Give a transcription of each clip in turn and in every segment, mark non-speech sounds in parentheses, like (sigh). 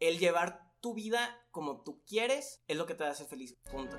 el llevar tu vida como tú quieres es lo que te hace feliz. Punto.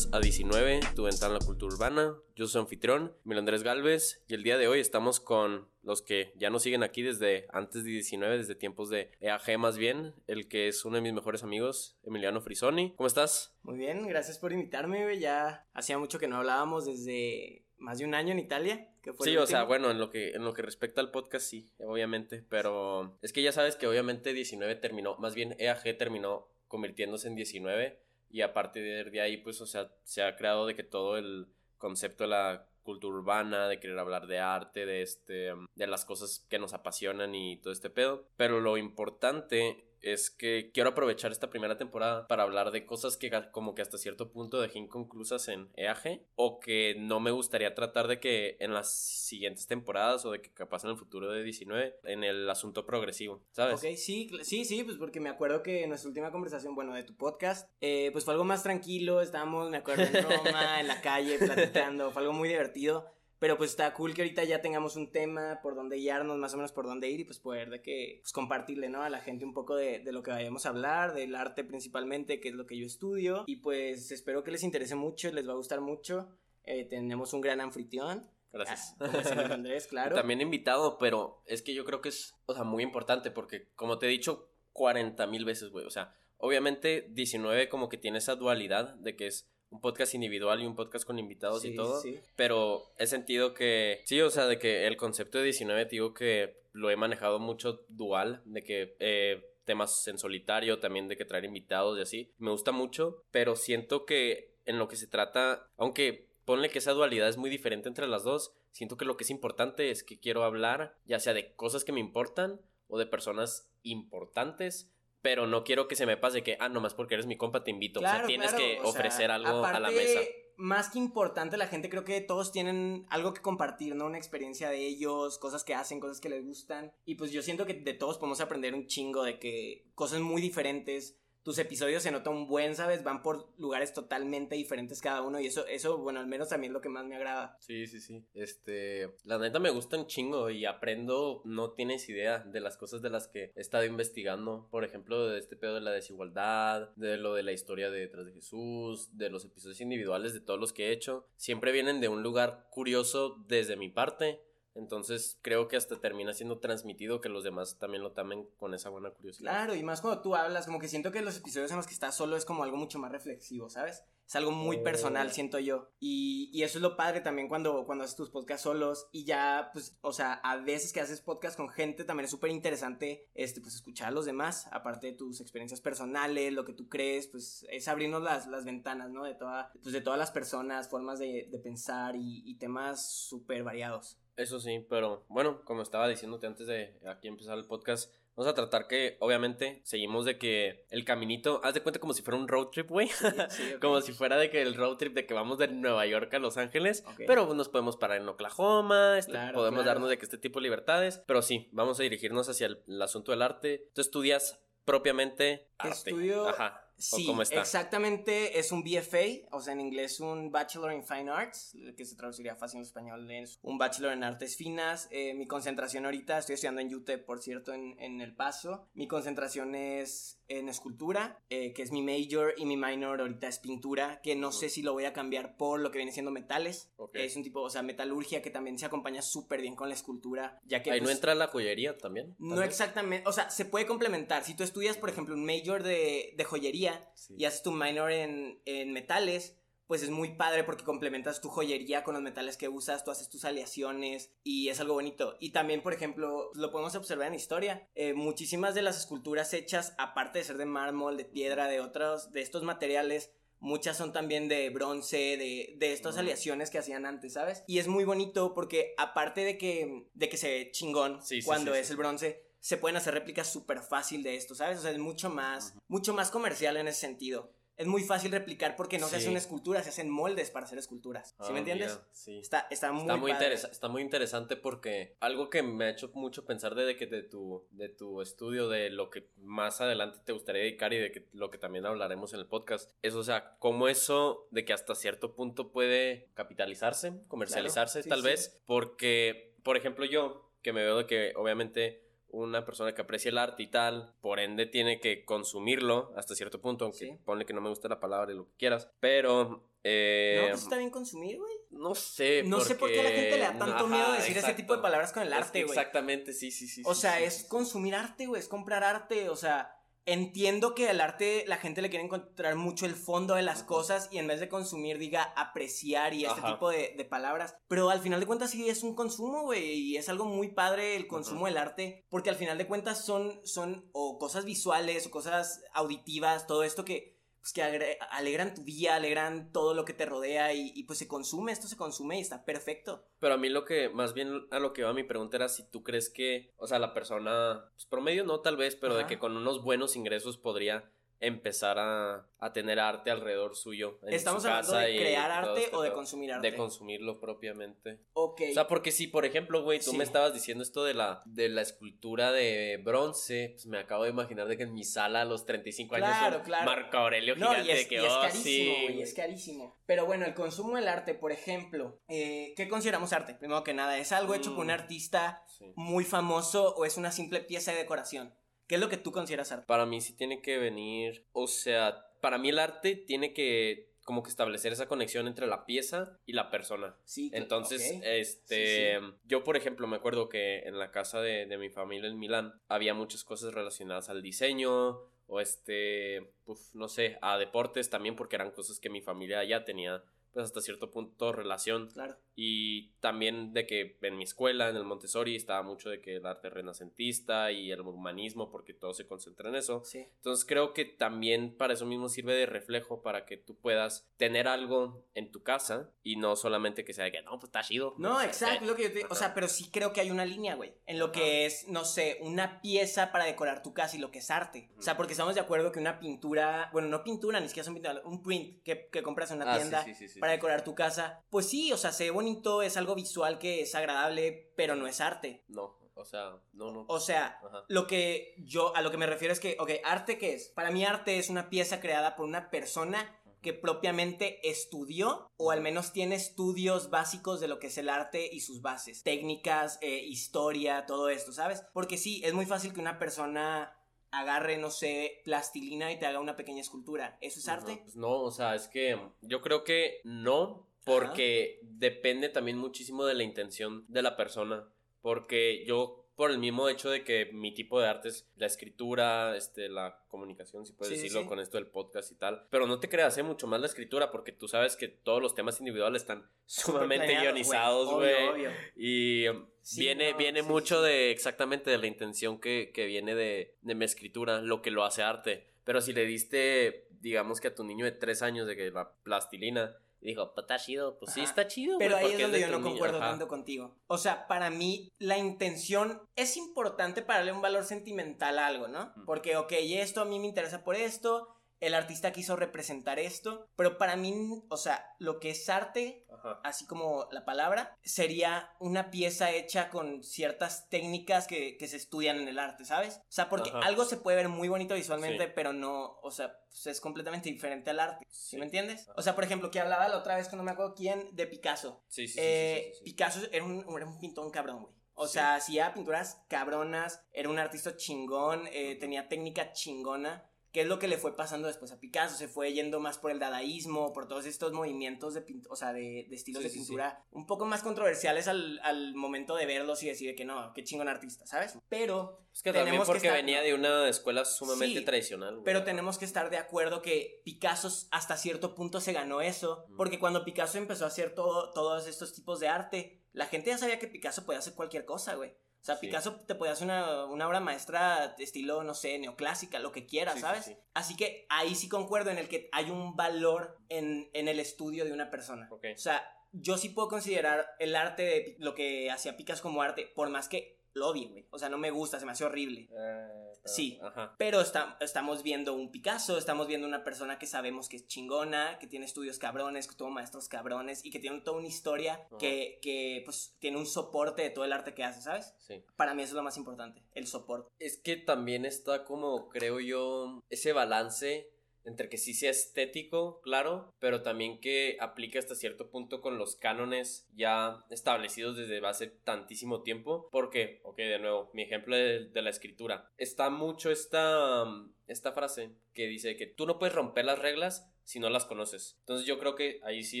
A 19, tu ventana a la cultura urbana. Yo soy anfitrión, Emilio Andrés Galvez, y el día de hoy estamos con los que ya nos siguen aquí desde antes de 19, desde tiempos de EAG más bien, el que es uno de mis mejores amigos, Emiliano Frisoni. ¿Cómo estás? Muy bien, gracias por invitarme, ya hacía mucho que no hablábamos desde más de un año en Italia. Que fue sí, o sea, bueno, en lo, que, en lo que respecta al podcast sí, obviamente, pero es que ya sabes que obviamente 19 terminó, más bien EAG terminó convirtiéndose en 19 y a partir de ahí, pues, o sea, se ha creado de que todo el concepto de la cultura urbana, de querer hablar de arte, de este, de las cosas que nos apasionan y todo este pedo. Pero lo importante es que quiero aprovechar esta primera temporada para hablar de cosas que como que hasta cierto punto dejé inconclusas en EAG o que no me gustaría tratar de que en las siguientes temporadas o de que capaz en el futuro de 19 en el asunto progresivo, ¿sabes? Ok, sí, sí, sí, pues porque me acuerdo que en nuestra última conversación, bueno, de tu podcast, eh, pues fue algo más tranquilo, estábamos, me acuerdo, en Roma, (laughs) en la calle, platicando, fue algo muy divertido. Pero pues está cool que ahorita ya tengamos un tema por donde guiarnos, más o menos por dónde ir y pues poder de que pues, compartirle, ¿no? A la gente un poco de, de, lo que vayamos a hablar, del arte principalmente, que es lo que yo estudio. Y pues espero que les interese mucho, les va a gustar mucho. Eh, tenemos un gran anfitrión. Gracias. Ah, (laughs) Andrés, claro. También invitado, pero es que yo creo que es, o sea, muy importante porque, como te he dicho 40 mil veces, güey, o sea, obviamente 19 como que tiene esa dualidad de que es un podcast individual y un podcast con invitados y todo. Pero he sentido que, sí, o sea, de que el concepto de 19, digo que lo he manejado mucho dual, de que eh, temas en solitario, también de que traer invitados y así. Me gusta mucho, pero siento que en lo que se trata, aunque ponle que esa dualidad es muy diferente entre las dos, siento que lo que es importante es que quiero hablar ya sea de cosas que me importan o de personas importantes pero no quiero que se me pase que, ah, nomás porque eres mi compa te invito. o sea, tienes que ofrecer algo a la mesa. Más que importante, la gente creo que todos tienen algo que compartir, ¿no? Una experiencia de ellos, cosas que hacen, cosas que les gustan. Y pues yo siento que de todos podemos aprender un chingo de que cosas muy diferentes tus episodios se nota un buen, ¿sabes? Van por lugares totalmente diferentes cada uno y eso, eso, bueno, al menos también es lo que más me agrada. Sí, sí, sí. Este, la neta me gusta un chingo y aprendo, no tienes idea de las cosas de las que he estado investigando. Por ejemplo, de este pedo de la desigualdad, de lo de la historia de detrás de Jesús, de los episodios individuales, de todos los que he hecho. Siempre vienen de un lugar curioso desde mi parte entonces creo que hasta termina siendo transmitido que los demás también lo tamen con esa buena curiosidad. Claro, y más cuando tú hablas, como que siento que los episodios en los que estás solo es como algo mucho más reflexivo, ¿sabes? Es algo muy personal, oh. siento yo. Y, y, eso es lo padre también cuando, cuando haces tus podcasts solos y ya, pues, o sea, a veces que haces podcast con gente también es súper interesante, este, pues, escuchar a los demás, aparte de tus experiencias personales, lo que tú crees, pues, es abrirnos las, las ventanas, ¿no? De, toda, pues, de todas las personas, formas de, de pensar y, y temas súper variados. Eso sí, pero bueno, como estaba diciéndote antes de aquí empezar el podcast, vamos a tratar que, obviamente, seguimos de que el caminito, haz de cuenta como si fuera un road trip, güey. (laughs) como si fuera de que el road trip de que vamos de Nueva York a Los Ángeles, pero nos podemos parar en Oklahoma, este, podemos darnos de que este tipo de libertades, pero sí, vamos a dirigirnos hacia el, asunto del arte. Tú estudias propiamente arte. Estudio Ajá. Sí, exactamente, es un BFA, o sea, en inglés un Bachelor in Fine Arts, que se traduciría fácil en español, es un Bachelor en Artes Finas. Eh, mi concentración ahorita, estoy estudiando en UTEP, por cierto, en, en El Paso. Mi concentración es en escultura, eh, que es mi major, y mi minor ahorita es pintura, que no sé si lo voy a cambiar por lo que viene siendo metales. Es un tipo, o sea, metalurgia que también se acompaña súper bien con la escultura, ya que... Ahí no pues, entra la joyería también. No exactamente, o sea, se puede complementar. Si tú estudias, por ejemplo, un major de, de joyería y haces tu minor en, en metales, pues es muy padre porque complementas tu joyería con los metales que usas, tú haces tus aleaciones y es algo bonito. Y también, por ejemplo, lo podemos observar en historia. Eh, muchísimas de las esculturas hechas, aparte de ser de mármol, de piedra, de otros, de estos materiales, muchas son también de bronce, de, de estas aleaciones que hacían antes, ¿sabes? Y es muy bonito porque aparte de que, de que se ve chingón cuando es el bronce, se pueden hacer réplicas súper fácil de esto, ¿sabes? O sea, es mucho más, mucho más comercial en ese sentido. Es muy fácil replicar porque no se hace una escultura, se hacen moldes para hacer esculturas. ¿Sí me ah, entiendes? sí. Está, está muy, está muy, está muy interesante porque algo que me ha hecho mucho pensar de que de tu, de tu estudio, de lo que más adelante te gustaría dedicar y de que lo que también hablaremos en el podcast, es, o sea, cómo eso de que hasta cierto punto puede capitalizarse, comercializarse tal vez, porque, por ejemplo, yo, que me veo de que obviamente una persona que aprecia el arte y tal, por ende tiene que consumirlo hasta cierto punto, aunque ponle que no me gusta la palabra y lo que quieras, pero... Eh, no, pues está bien consumir, güey. No sé. No sé por qué a la gente le da tanto miedo decir ese tipo de palabras con el arte, güey. Exactamente, sí, sí, sí. O sea, es consumir arte, güey, es comprar arte, o sea Entiendo que el arte la gente le quiere encontrar mucho el fondo de las cosas y en vez de consumir diga apreciar y este tipo de, palabras. Pero al final de cuentas sí es un consumo, güey, y es algo muy padre el consumo del arte porque al final de cuentas son, son o cosas visuales o cosas auditivas, todo esto que pues que alegran tu día, alegran todo lo que te rodea y, pues se consume, esto se consume y está perfecto. Pero a mí lo que, más bien a lo que va mi pregunta era si tú crees que, o sea, la persona, pues promedio no tal vez, pero de que con unos buenos ingresos podría empezar a, a, tener arte alrededor suyo. En ¿Estamos hablando de crear arte este o de consumir arte? De consumirlo propiamente. Ok. O sea, porque si, por ejemplo, güey, tú me estabas diciendo esto de la, de la escultura de bronce, pues me acabo de imaginar de que en mi sala a los 35 años claro, claro. Marco Aurelio no, gigante y es, que, y es oh, carísimo, sí, es carísimo. Pero bueno, el consumo del arte, por ejemplo, eh, ¿qué consideramos arte? Primero que nada, ¿es algo hecho por un mm, artista muy famoso o es una simple pieza de decoración? ¿Qué es lo que tú consideras arte? Para mí sí tiene que venir, o sea, para mí el arte tiene que como que establecer esa conexión entre la pieza y la persona. Sí. Entonces, este, yo por ejemplo me acuerdo que en la casa de, de, mi familia en Milán había muchas cosas relacionadas al diseño o este, pues, no sé, a deportes también porque eran cosas que mi familia ya tenía pues hasta cierto punto relación. Claro. Y también de que en mi escuela, en el Montessori, estaba mucho de que el arte renacentista y el humanismo, porque todo se concentra en eso. Sí. Entonces creo que también para eso mismo sirve de reflejo para que tú puedas tener algo en tu casa y no solamente que sea de que no, pues está chido. No, exacto, lo que yo te, o sea, pero sí creo que hay una línea, güey, en lo que es, no sé, una pieza para decorar tu casa y lo que es arte. O sea, porque estamos de acuerdo que una pintura, bueno, no pintura, ni siquiera son pinturas, un print que, que compras en una ah, tienda. Sí, sí, sí, para decorar tu casa. Pues sí, o sea, se ve bonito, es algo visual que es agradable, pero no es arte. No, o sea, no, no. O sea, lo que yo, a lo que me refiero es que, ok, ¿arte qué es? Para mí arte es una pieza creada por una persona que propiamente estudió o al menos tiene estudios básicos de lo que es el arte y sus bases, técnicas, eh, historia, todo esto, ¿sabes? Porque sí, es muy fácil que una persona agarre, no sé, plastilina y te haga una pequeña escultura. ¿Eso es arte? No, pues no, o sea, es que yo creo que no, porque depende también muchísimo de la intención de la persona. Porque yo por el mismo hecho de que mi tipo de arte es la escritura, este, la comunicación, si puedes decirlo, con esto del podcast y tal. Pero no te creas, ¿eh? mucho más la escritura, porque tú sabes que todos los temas individuales están sumamente guionizados, güey. Y um, viene, viene mucho de exactamente de la intención que, que viene de, de mi escritura, lo que lo hace arte. Pero si le diste, digamos que a tu niño de tres años de que la plastilina y dijo, pues está chido, pues sí está chido. Pero ahí es donde yo no concuerdo tanto contigo. O sea, para mí la intención es importante para darle un valor sentimental a algo, ¿no? Porque, ok, esto a mí me interesa por esto, el artista quiso representar esto, pero para mí, o sea, lo que es arte, así como la palabra, sería una pieza hecha con ciertas técnicas que, se estudian en el arte, ¿sabes? O sea, porque algo se puede ver muy bonito visualmente, pero no, o sea, pues es completamente diferente al arte, ¿sí, me entiendes? O sea, por ejemplo, que hablaba la otra vez, que no me acuerdo quién, de Picasso. Sí, sí, eh, Picasso era un, era un pintón cabrón, güey. O sea, hacía pinturas cabronas, era un artista chingón, eh, tenía técnica chingona qué es lo que le fue pasando después a Picasso, se fue yendo más por el dadaísmo, por todos estos movimientos de, o sea, de, estilos de pintura un poco más controversiales al, momento de verlos y decir que no, qué chingón artista, ¿sabes? Pero es que tenemos porque que venía de una escuela sumamente tradicional. Pero tenemos que estar de acuerdo que Picasso hasta cierto punto se ganó eso, porque cuando Picasso empezó a hacer todo, todos estos tipos de arte, la gente ya sabía que Picasso podía hacer cualquier cosa, güey. O sea, Picasso te puede hacer una, obra maestra de estilo, no sé, neoclásica, lo que quieras, ¿sabes? Así que ahí sí concuerdo en el que hay un valor en, el estudio de una persona. O sea, yo sí puedo considerar el arte de lo que hacía Picasso como arte, por más que lo odio, güey. O sea, no me gusta, se me hace horrible. Eh, pero- Sí. Ajá. Pero está- estamos viendo un Picasso, estamos viendo una persona que sabemos que es chingona, que tiene estudios cabrones, que tuvo maestros cabrones y que tiene toda una historia que, que, pues tiene un soporte de todo el arte que hace, ¿sabes? Sí. Para mí eso es lo más importante, el soporte. Es que también está como, creo yo, ese balance entre que sí sea estético, claro, pero también que aplique hasta cierto punto con los cánones ya establecidos desde hace tantísimo tiempo. Porque, ok, de nuevo, mi ejemplo de, de la escritura. Está mucho esta, um, esta frase que dice que tú no puedes romper las reglas si no las conoces. Entonces yo creo que ahí sí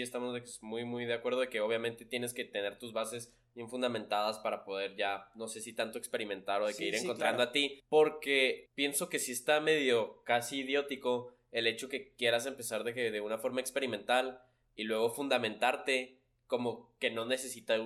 estamos muy, muy de acuerdo de que obviamente tienes que tener tus bases bien fundamentadas para poder ya, no sé si tanto experimentar o de que Sí, ir sí, encontrando claro. a ti, porque pienso que sí está medio casi idiótico el hecho que quieras empezar de, que de una forma experimental y luego fundamentarte como que no necesita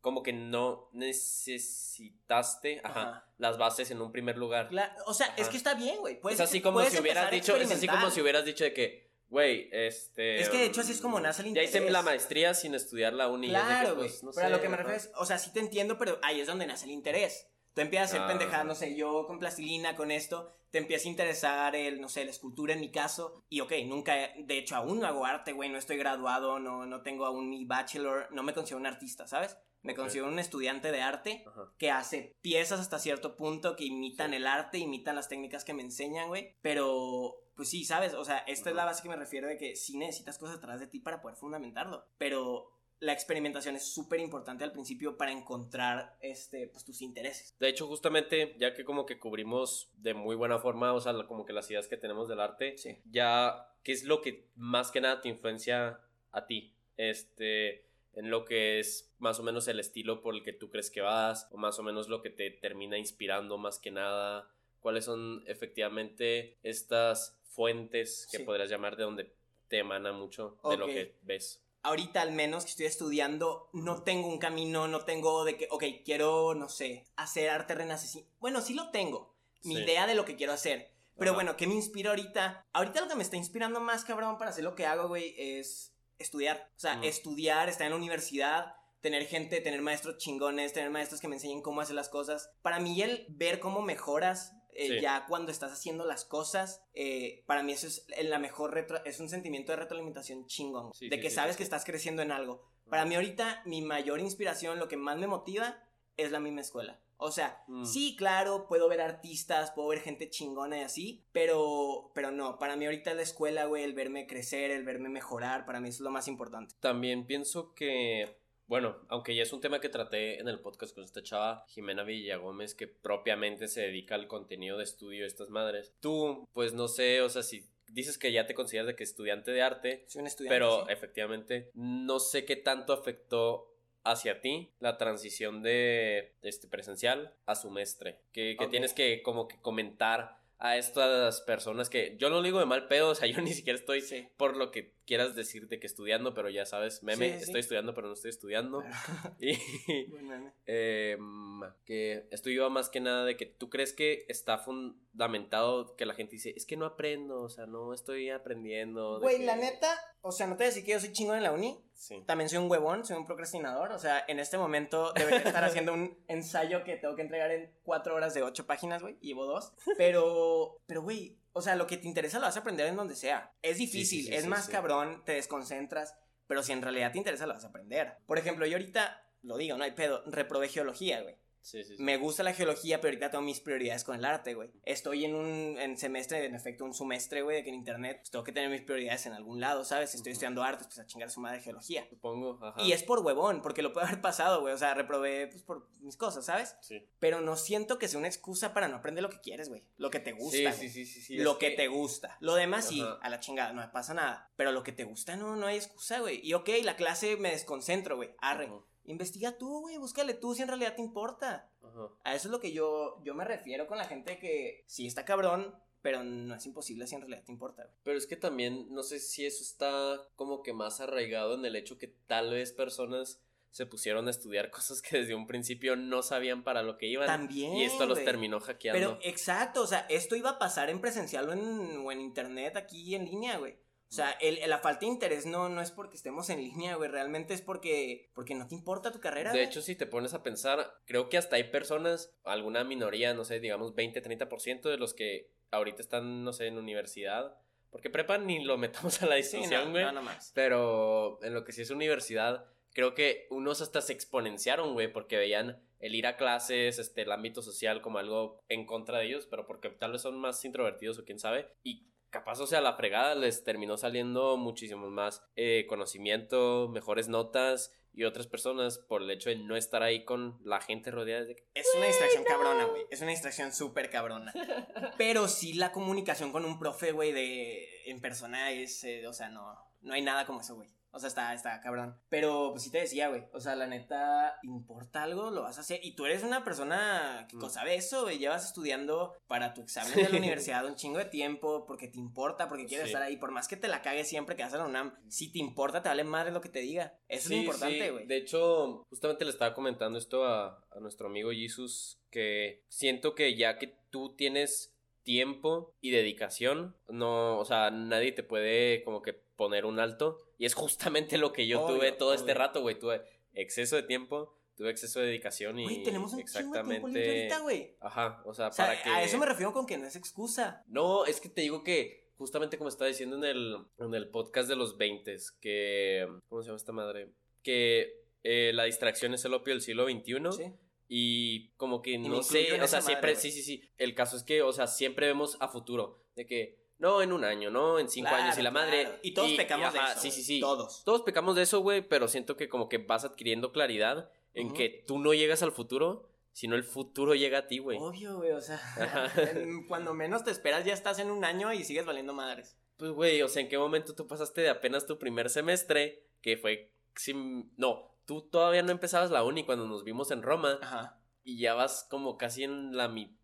como que no necesitaste ajá, Ajá. las bases en un primer lugar. Cla- o sea, es Ajá. que está bien, güey. Es así como si hubieras a dicho, es así como si hubieras dicho de que, güey, este... Es que de hecho así es como nace el Ya hice interés. la maestría sin estudiar la uni. es Claro, güey. pues, no pero a sé, lo que me refiero es, o sea, sí te entiendo, pero ahí es donde nace el interés. Tú empiezas a hacer Ah. pendejadas, no sé, yo con plastilina, con esto, te empieza a interesar el, no sé, la escultura en mi caso. Y ok, nunca, de hecho, aún no hago arte, güey, no estoy graduado, no, no tengo aún mi bachelor, no me considero un artista, ¿sabes? Me Ok. considero un estudiante de arte Ajá. que hace piezas hasta cierto punto que imitan Sí. el arte, imitan las técnicas que me enseñan, güey. Pero, pues sí, ¿sabes? O sea, esta es la base que me refiero de que sí necesitas cosas atrás de ti para poder fundamentarlo. Pero la experimentación es súper importante al principio para encontrar, este, pues, tus intereses. De hecho, justamente, ya que como que cubrimos de muy buena forma, o sea, como que las ideas que tenemos del arte, Sí. ya, ¿qué es lo que más que nada te influencia a ti? Este, en lo que es más o menos el estilo por el que tú crees que vas, o más o menos lo que te termina inspirando más que nada. ¿Cuáles son efectivamente estas fuentes que Sí. podrías llamar de donde te emana mucho de lo que ves? Ahorita al menos que estoy estudiando, no tengo un camino, no tengo de que, ok, quiero, no sé, hacer arte renacimiento. Bueno, sí lo tengo, mi Sí. idea de lo que quiero hacer. Pero Ajá. bueno, ¿qué me inspira ahorita? Ahorita lo que me está inspirando más, cabrón, para hacer lo que hago, güey, es estudiar. O sea, Mm. estudiar, estar en la universidad, tener gente, tener maestros chingones, tener maestros que me enseñen cómo hacer las cosas. Para mí el ver cómo mejoras eh, Sí. ya cuando estás haciendo las cosas, eh, para mí eso es la mejor retro- es un sentimiento de retroalimentación chingón. Sí, de sí, que sabes que estás creciendo en algo. Para mí ahorita mi mayor inspiración, lo que más me motiva, es la misma escuela. O sea, Mm. sí, claro, puedo ver artistas, puedo ver gente chingona y así, pero, pero no, para mí ahorita la escuela, güey, el verme crecer, el verme mejorar, para mí eso es lo más importante. También pienso que, bueno, aunque ya es un tema que traté en el podcast con esta chava, Jimena Villagómez, que propiamente se dedica al contenido de estudio de estas madres. Tú, pues no sé, o sea, si dices que ya te consideras de que estudiante de arte, un estudiante. pero sí. efectivamente no sé qué tanto afectó hacia ti la transición de este presencial a semestre que, que tienes que como que comentar a estas personas que yo no lo digo de mal pedo, o sea, (laughs) yo ni siquiera estoy Sí. por lo que quieras decirte que estudiando, pero ya sabes, meme, Sí, sí. estoy estudiando, pero no estoy estudiando. Claro. (laughs) Y (laughs) em, que esto iba más que nada de que tú crees que está fundamentado que la gente dice, es que no aprendo, o sea, no estoy aprendiendo. Güey, que-". la neta, o sea, no te voy a decir que yo soy chingón en la uni, Sí. también soy un huevón, soy un procrastinador. O sea, en este momento debería estar (laughs) haciendo un ensayo que tengo que entregar en cuatro horas de ocho páginas, güey. y Llevo dos. Pero, pero, güey, o sea, lo que te interesa lo vas a aprender en donde sea. Es difícil, sí, es sí, más cabrón, te desconcentras. Pero si en realidad te interesa, lo vas a aprender. Por ejemplo, yo ahorita, lo digo, no hay pedo, reprobé geología, güey. Sí, sí, sí. Me gusta la geología, pero ahorita tengo mis prioridades con el arte, güey. Estoy en un en semestre, en efecto, un semestre, güey, de que en internet pues, tengo que tener mis prioridades en algún lado, ¿sabes? Si estoy estudiando artes, pues a chingar su madre geología. Supongo, ajá. Y es por huevón, porque lo puede haber pasado, güey. O sea, reprobé pues, por mis cosas, ¿sabes? Sí. Pero no siento que sea una excusa para no aprender lo que quieres, güey. Lo que te gusta. Sí, sí, sí, sí, sí, lo que, te gusta. Lo demás sí, a la chingada, no me pasa nada. Pero lo que te gusta, no, no hay excusa, güey. Y ok, la clase me desconcentro, güey. Arre. Investiga tú, güey. Búscale tú si en realidad te importa. ajá. A eso es lo que yo, yo me refiero con la gente que sí está cabrón, pero no es imposible si en realidad te importa, güey. Pero es que también, no sé si eso está como que más arraigado en el hecho que tal vez personas se pusieron a estudiar (laughs) cosas que desde un principio no sabían para lo que iban. También. y esto los terminó hackeando. Pero exacto, o sea, esto iba a pasar en presencial o en, o en internet aquí en línea, güey. O sea, el, la falta de interés no, no es porque estemos en línea, güey. Realmente es porque, porque no te importa tu carrera. De hecho, si te pones a pensar, creo que hasta hay personas, alguna minoría, no sé, digamos 20, 30% de los que ahorita están, no sé, en universidad. Porque prepa ni lo metamos a la distinción, güey. no, más. Pero en lo que sí es universidad, creo que unos hasta se exponenciaron, güey, porque veían el ir a clases, este, el ámbito social como algo en contra de ellos, pero porque tal vez son más introvertidos o quién sabe. Y capaz, o sea, la fregada les terminó saliendo muchísimo más eh, conocimiento, mejores notas y otras personas por el hecho de no estar ahí con la gente rodeada de... Es una distracción cabrona, güey. Es una distracción súper cabrona. (laughs) Pero sí la comunicación con un profe, güey, de... en persona es... Eh, o sea, no, no hay nada como eso, güey. O sea, está, está cabrón. Pero pues sí te decía, güey. O sea, la neta, ¿importa algo? Lo vas a hacer. Y tú eres una persona que mm. sabe eso, güey. Llevas estudiando para tu examen de la (laughs) universidad un chingo de tiempo porque te importa, porque quieres estar ahí. Por más que te la cagues siempre que vas a la UNAM, si te importa, te vale madre lo que te diga. Eso es importante, güey. De hecho, justamente le estaba comentando esto a, a nuestro amigo Jesus, que siento que ya que tú tienes tiempo y dedicación, no, o sea, nadie te puede como que poner un alto. Y es justamente lo que yo tuve todo este rato, güey. Tuve exceso de tiempo, tuve exceso de dedicación y. Güey, tenemos un exactamente. Chingo güey. Ajá, o sea, para que. A eso me refiero con que no es excusa. No, es que te digo que, justamente como estaba diciendo en el, en el podcast de los 20, que. ¿Cómo se llama esta madre? Que eh, la distracción es el opio del siglo XXI. Sí. Y como que no sé, o sea, siempre, sí, sí, sí. El caso es que, o sea, siempre vemos a futuro. De que, no en un año, no en cinco años y la madre. Y todos pecamos de eso. Sí, sí, sí. Todos. Todos pecamos de eso, güey, pero siento que como que vas adquiriendo claridad en que tú no llegas al futuro, sino el futuro llega a ti, güey. Obvio, güey, o sea, (laughs) cuando menos te esperas ya estás en un año y sigues valiendo madres. Pues, güey, o sea, ¿en qué momento tú pasaste de apenas tu primer semestre, que fue sin... No, tú todavía no empezabas la uni cuando nos vimos en Roma. Ajá. Y ya vas como casi en la mitad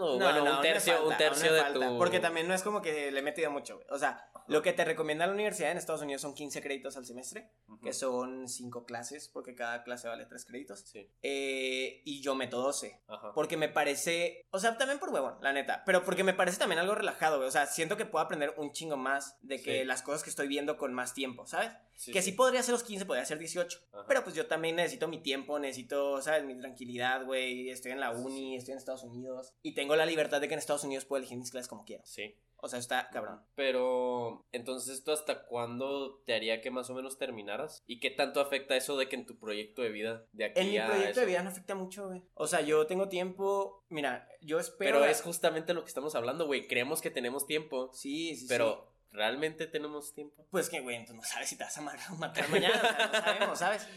o bueno, un tercio, un tercio de tu... Porque también no es como que le he metido mucho, güey. O sea, lo que te recomienda la universidad en Estados Unidos son 15 créditos al semestre, que son 5 clases, porque cada clase vale 3 créditos. Sí. Eh, y yo meto 12. Porque me parece, o sea, también por huevón, la neta, pero porque me parece también algo relajado, güey. O sea, siento que puedo aprender un chingo más de que las cosas que estoy viendo con más tiempo, ¿sabes? que sí. podría ser los 15, podría ser 18. Pero pues yo también necesito mi tiempo, necesito, ¿sabes? Mi tranquilidad, güey. Estoy en la uni, estoy en Estados Unidos. Y tengo la libertad de que en Estados Unidos puedo elegir mis clases como quiero. Sí. O sea, está cabrón. Pero, entonces, ¿esto hasta cuándo te haría que más o menos terminaras? ¿Y qué tanto afecta eso de que en tu proyecto de vida, de aquí En mi proyecto de vida no afecta mucho, güey. O sea, yo tengo tiempo, mira, yo espero... Pero es justamente lo que estamos hablando, güey. Creemos que tenemos tiempo. Sí, sí, pero... ¿Realmente tenemos tiempo? Pues que, güey, tú no sabes si te vas a (laughs) matar mañana, o sea, no sabemos, ¿sabes?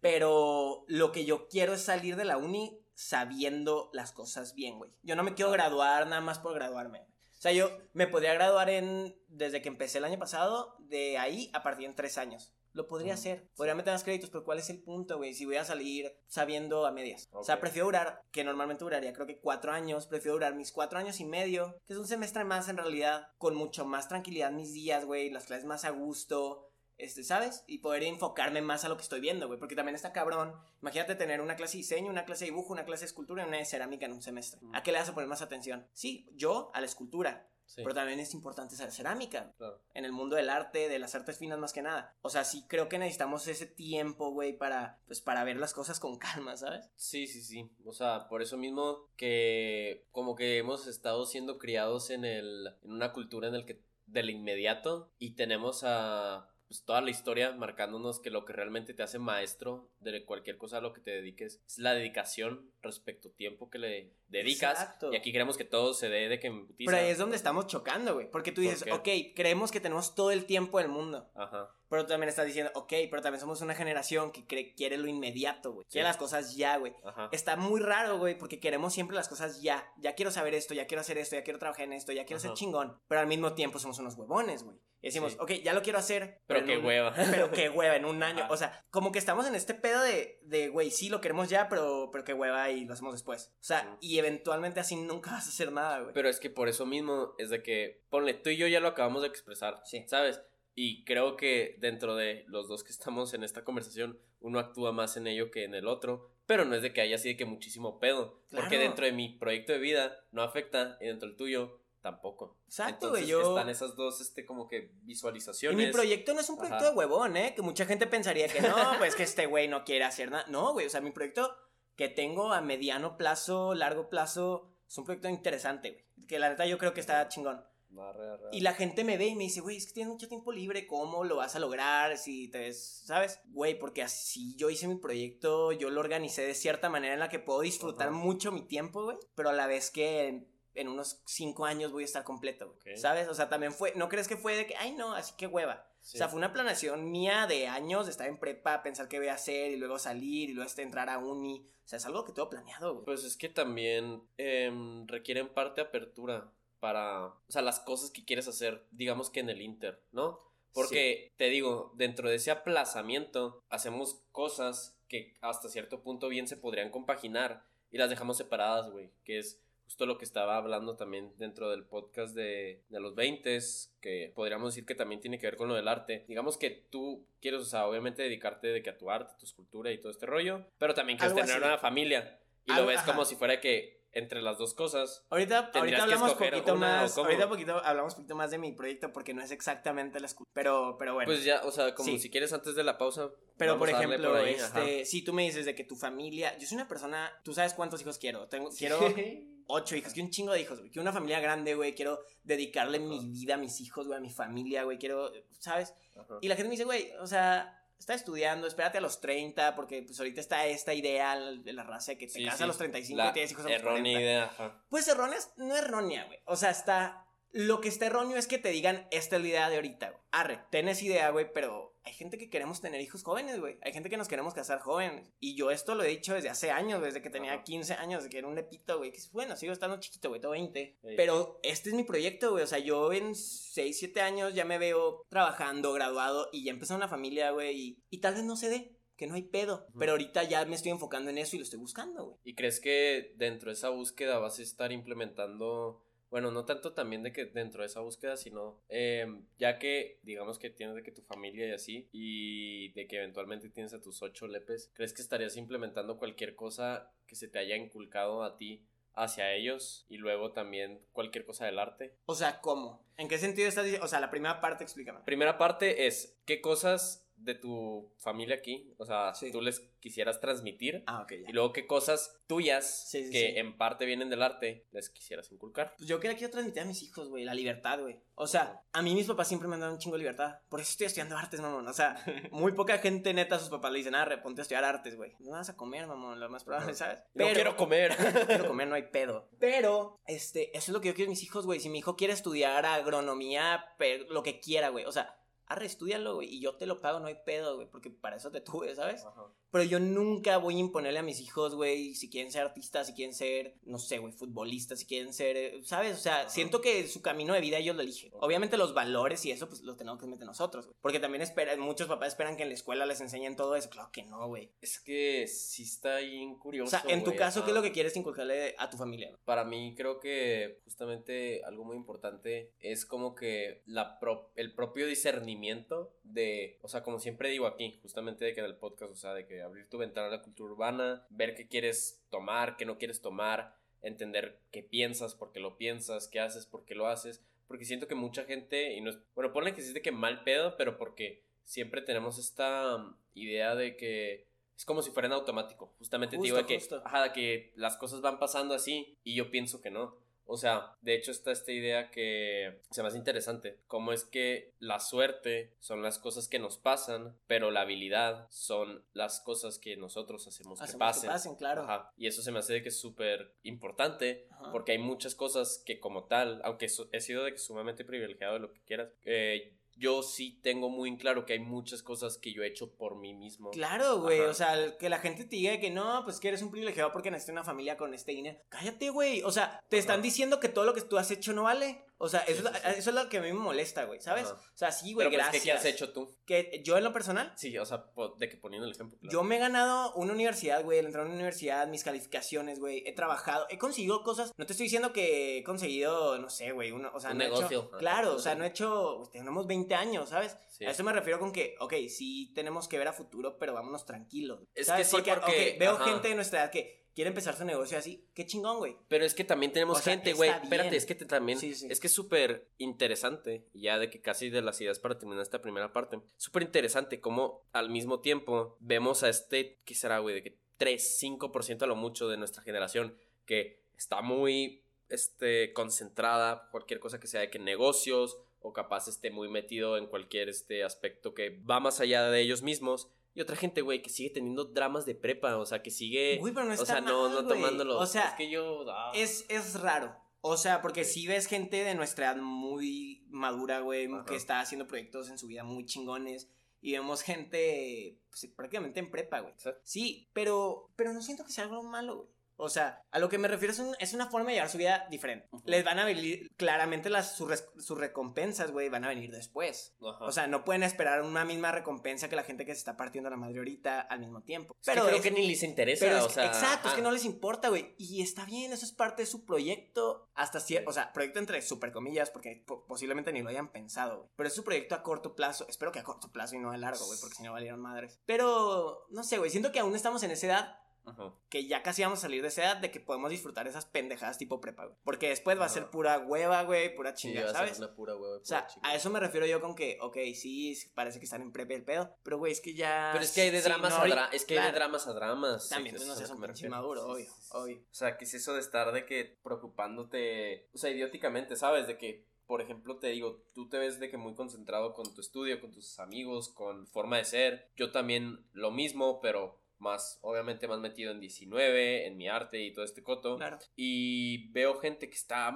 Pero lo que yo quiero es salir de la uni sabiendo las cosas bien, güey. Yo no me quiero graduar nada más por graduarme. O sea, yo me podría graduar en, desde que empecé el año pasado, de ahí a partir de tres años. Lo podría hacer. Podría meter más créditos, pero ¿cuál es el punto, güey? Si voy a salir sabiendo a medias. O sea, prefiero durar, que normalmente duraría creo que cuatro años, prefiero durar mis cuatro años y medio, que es un semestre más en realidad, con mucho más tranquilidad mis días, güey, las clases más a gusto, este, ¿sabes? Y poder enfocarme más a lo que estoy viendo, güey, porque también está cabrón. Imagínate tener una clase de diseño, una clase de dibujo, una clase de escultura y una de cerámica en un semestre. ¿A qué le vas a poner más atención? Sí, yo a la escultura. Pero también es importante saber cerámica. En el mundo del arte, de las artes finas más que nada. O sea, sí creo que necesitamos ese tiempo, güey, para, pues, para ver las cosas con calma, ¿sabes? Sí, sí, sí. O sea, por eso mismo que como que hemos estado siendo criados en, el, en una cultura en el que del inmediato y tenemos a pues, toda la historia marcándonos que lo que realmente te hace maestro de cualquier cosa a lo que te dediques es la dedicación respecto al tiempo que le dedicas. Exacto. Y aquí queremos que todo se dé de que... Pero ahí es donde estamos chocando, güey. Porque tú dices, ok, creemos que tenemos todo el tiempo del mundo. Ajá. Pero también estás diciendo, ok, pero también somos una generación que quiere lo inmediato, güey. Quiere las cosas ya, güey. Está muy raro, güey, porque queremos siempre las cosas ya. Ya quiero saber esto, ya quiero hacer esto, ya quiero trabajar en esto, ya quiero ser chingón. Pero al mismo tiempo somos unos huevones, güey. Y decimos, ok, ya lo quiero hacer. Pero, qué hueva. (laughs) Pero qué hueva, en un año. O sea, como que estamos en este pedo de, de, güey, sí lo queremos ya, pero, pero qué hueva y lo hacemos después. O sea, y eventualmente así nunca vas a hacer nada, güey. Pero es que por eso mismo es de que, ponle, tú y yo ya lo acabamos de expresar. Sí. ¿Sabes? Y creo que dentro de los dos que estamos en esta conversación, uno actúa más en ello que en el otro. Pero no es de que haya así de que muchísimo pedo. Porque dentro de mi proyecto de vida no afecta y dentro del tuyo tampoco. Exacto, güey. Yo... están esas dos, este, como que Y visualizaciones. mi proyecto no es un proyecto Ajá. de huevón, ¿eh? Que mucha gente pensaría que no, (laughs) pues que este güey no quiere hacer nada. No, güey, o sea, mi proyecto que tengo a mediano plazo, largo plazo, es un proyecto interesante, güey. Que la neta yo creo que está chingón. Arre, arre. Y la gente me ve y me dice, güey, es que tienes mucho tiempo libre, ¿cómo lo vas a lograr? Si te ves, ¿sabes? Güey, porque así yo hice mi proyecto, yo lo organicé de cierta manera en la que puedo disfrutar Ajá. mucho mi tiempo, güey, pero a la vez que en, unos cinco años voy a estar completo, güey. ¿sabes? O sea, también fue, ¿no crees que fue de que, ay, no, así que hueva? Sí. O sea, fue una planeación mía de años, de estar en prepa, pensar qué voy a hacer y luego salir y luego este, entrar a uni. O sea, es algo que tengo planeado, güey. Pues es que también em, requiere en parte apertura para, o sea, las cosas que quieres hacer, digamos que en el Inter, ¿no? Porque te digo, dentro de ese aplazamiento hacemos cosas que hasta cierto punto bien se podrían compaginar y las dejamos separadas, güey, que es justo lo que estaba hablando también dentro del podcast de, de los 20, que podríamos decir que también tiene que ver con lo del arte. Digamos que tú quieres, o sea, obviamente dedicarte de que a tu arte, tu escultura y todo este rollo, pero también quieres Algo tener así. una familia y Algo- lo ves ajá. como si fuera que entre las dos cosas Ahorita, ahorita hablamos poquito más. Ahorita poquito, hablamos poquito más de mi proyecto porque no es exactamente la escuela. Pero, pero bueno. Pues ya, o sea, como Sí. si quieres antes de la pausa. pero por ejemplo, por ahí, ajá. este, si tú me dices de que tu familia, yo soy una persona, tú sabes cuántos hijos quiero, tengo, Sí. (laughs) ocho hijos, quiero un chingo de hijos, güey, quiero una familia grande, güey, quiero dedicarle Ajá. mi vida a mis hijos, güey, a mi familia, güey, quiero, ¿sabes? Ajá. Y la gente me dice, güey, o sea, está estudiando, espérate a los 30, porque pues ahorita está esta idea de la raza que te Sí, casas sí. a los 35 La y tienes hijos a los errónea 40. idea, ajá. Pues errónea no errónea, güey. O sea, está. Lo que está erróneo es que te digan, esta es la idea de ahorita, güey. Arre, tenés idea, güey, pero hay gente que queremos tener hijos jóvenes, güey. Hay gente que nos queremos casar jóvenes. Y yo esto lo he dicho desde hace años, desde que tenía Ajá. 15 años, de que era un lepito, güey. Que bueno, sigo estando chiquito, güey, tengo 20. Ey. Pero este es mi proyecto, güey. O sea, yo en 6, 7 años ya me veo trabajando, graduado y ya empecé una familia, güey. Y, y tal vez no se dé, que no hay pedo. Pero ahorita ya me estoy enfocando en eso y lo estoy buscando, güey. ¿Y crees que dentro de esa búsqueda vas a estar implementando, bueno, no tanto también de que dentro de esa búsqueda, sino em, ya que digamos que tienes de que tu familia y así, y de que eventualmente tienes a tus ocho lepes, ¿crees que estarías implementando cualquier cosa que se te haya inculcado a ti hacia ellos y luego también cualquier cosa del arte? O sea, ¿cómo? ¿En qué sentido estás diciendo? O sea, la primera parte, explícame. Primera parte es, ¿qué cosas de tu familia aquí, o sea, Sí. tú les quisieras transmitir? Ah, ok, ya. Y luego, ¿qué cosas tuyas Sí, sí, que en parte vienen del arte les quisieras inculcar? Pues yo que quiero transmitir a mis hijos, güey, la libertad, güey. O sea, a mí mis papás siempre me han dado un chingo de libertad. Por eso estoy estudiando artes, mamón. O sea, (laughs) muy poca gente neta, sus papás le dicen, ah, ponte a estudiar artes, güey. No vas a comer, mamón, lo más probable, ¿sabes? no quiero comer. (laughs) quiero comer, no hay pedo. Pero, este, eso es lo que yo quiero de mis hijos, güey. Si mi hijo quiere estudiar agronomía, pero lo que quiera, güey. O sea, arre, estudialo, güey. Y yo te lo pago, no hay pedo, güey. Porque para eso te tuve, ¿sabes? Pero yo nunca voy a imponerle a mis hijos, güey, si quieren ser artistas, si quieren ser, no sé, güey, futbolistas, si quieren ser, eh, ¿sabes? O sea, Ajá. siento que su camino de vida ellos lo eligen. Obviamente los valores y eso, pues los tenemos que meter nosotros, güey. Porque también esperan, muchos papás esperan que en la escuela les enseñen todo eso. Claro que no, güey. Es que sí está bien O curioso. sea, en tu caso, ajá. ¿qué es lo que quieres inculcarle a tu familia? Para mí creo que justamente algo muy importante es como que la pro- el propio discernimiento de, o sea, como siempre digo aquí, justamente de que en el podcast, o sea, de que abrir tu ventana a la cultura urbana, ver qué quieres tomar, qué no quieres tomar, entender qué piensas, por qué lo piensas, qué haces, por qué lo haces, porque siento que mucha gente, y no es, bueno, ponle que sí de que mal pedo, pero porque siempre tenemos esta idea de que es como si fuera en automático. Justamente te digo Justo, de que, justo. ajá, de que las cosas van pasando así y yo pienso que no. O sea, de hecho está esta idea que se me hace interesante, cómo es que la suerte son las cosas que nos pasan, pero la habilidad son las cosas que nosotros hacemos, que pasen. que pasen, claro. Ajá. Y eso se me hace de que es súper importante Ajá. porque hay muchas cosas que como tal, aunque he sido de que sumamente privilegiado de lo que quieras, eh, yo sí tengo muy en claro que hay muchas cosas que yo he hecho por mí mismo. Claro, güey, o sea, que la gente te diga que no, pues que eres un privilegiado porque naciste en una familia con este dinero. Cállate, güey. O sea, te están diciendo que todo lo que tú has hecho no vale. O sea, eso, Sí, es, sí, lo- sí. eso es lo que a mí me molesta, güey, ¿sabes? Ajá. O sea, sí, güey, Pero pues, gracias. ¿qué has hecho tú? Que yo en lo personal, Sí, o sea, de que poniendo el ejemplo. claro. yo me he ganado una universidad, güey, el entrar a una universidad, mis calificaciones, güey, he trabajado, he conseguido cosas. No te estoy diciendo que he conseguido, no sé, güey, uno, o sea, Un no he negocio. hecho- claro, o sea, no he hecho, tenemos 20 20 años, ¿sabes? A eso me refiero con que, ok, sí tenemos que ver a futuro, pero vámonos tranquilos. Es que sí, porque, veo gente de nuestra edad que quiere empezar su negocio así, qué chingón, güey. Pero es que también tenemos gente, güey. Espérate, es que te, también. Es que es súper interesante, ya de que casi de las ideas para terminar esta primera parte. Súper interesante cómo al mismo tiempo vemos a este, ¿qué será, güey? De que 3, 5% a lo mucho de nuestra generación que está muy este, concentrada, cualquier cosa que sea de que negocios o capaz esté muy metido en cualquier este aspecto que va más allá de ellos mismos y otra gente, güey, que sigue teniendo dramas de prepa, o sea, que sigue. Uy, pero no está O sea, no, no tomándolo. O sea, es que yo. Ah. Es, es raro. O sea, porque si ves gente de nuestra edad muy madura, güey, que está haciendo proyectos en su vida muy chingones. Y vemos gente pues, prácticamente en prepa, güey. Sí, pero, pero no siento que sea algo malo, güey. O sea, a lo que me refiero es, una forma de llevar su vida diferente. Les van a venir, claramente las, sus, recompensas, güey, van a venir después. O sea, no pueden esperar una misma recompensa que la gente que se está partiendo la madre ahorita al mismo tiempo. pero creo que ni les interesa, o sea, Exacto, es que no les importa, güey. Y está bien, eso es parte de su proyecto hasta cierto, o sea, proyecto entre super comillas, porque posiblemente ni lo hayan pensado, güey. Pero es su proyecto a corto plazo, espero que a corto plazo y no a largo, güey, porque si no valieron madres. Pero, no sé, güey, siento que aún estamos en esa edad que ya casi vamos a salir de esa edad de que podemos disfrutar esas pendejadas tipo prepa, güey. Porque después va a ser pura hueva, güey, pura chingada, ¿sabes? o sea, a eso me refiero yo con que, ok, sí, parece que están en prepa el pedo, pero güey, es que ya. Pero es que hay de dramas a dramas, es que hay de dramas a dramas. También tú no seas un maduro, obvio, obvio. O sea, que es eso de estar de que preocupándote, o sea, idióticamente, ¿sabes? De que por ejemplo, te digo, tú te ves de que muy concentrado con tu estudio, con tus amigos, con forma de ser. Yo también lo mismo, pero más, obviamente más metido en 19, en mi arte y todo este coto. Claro. Y veo gente que está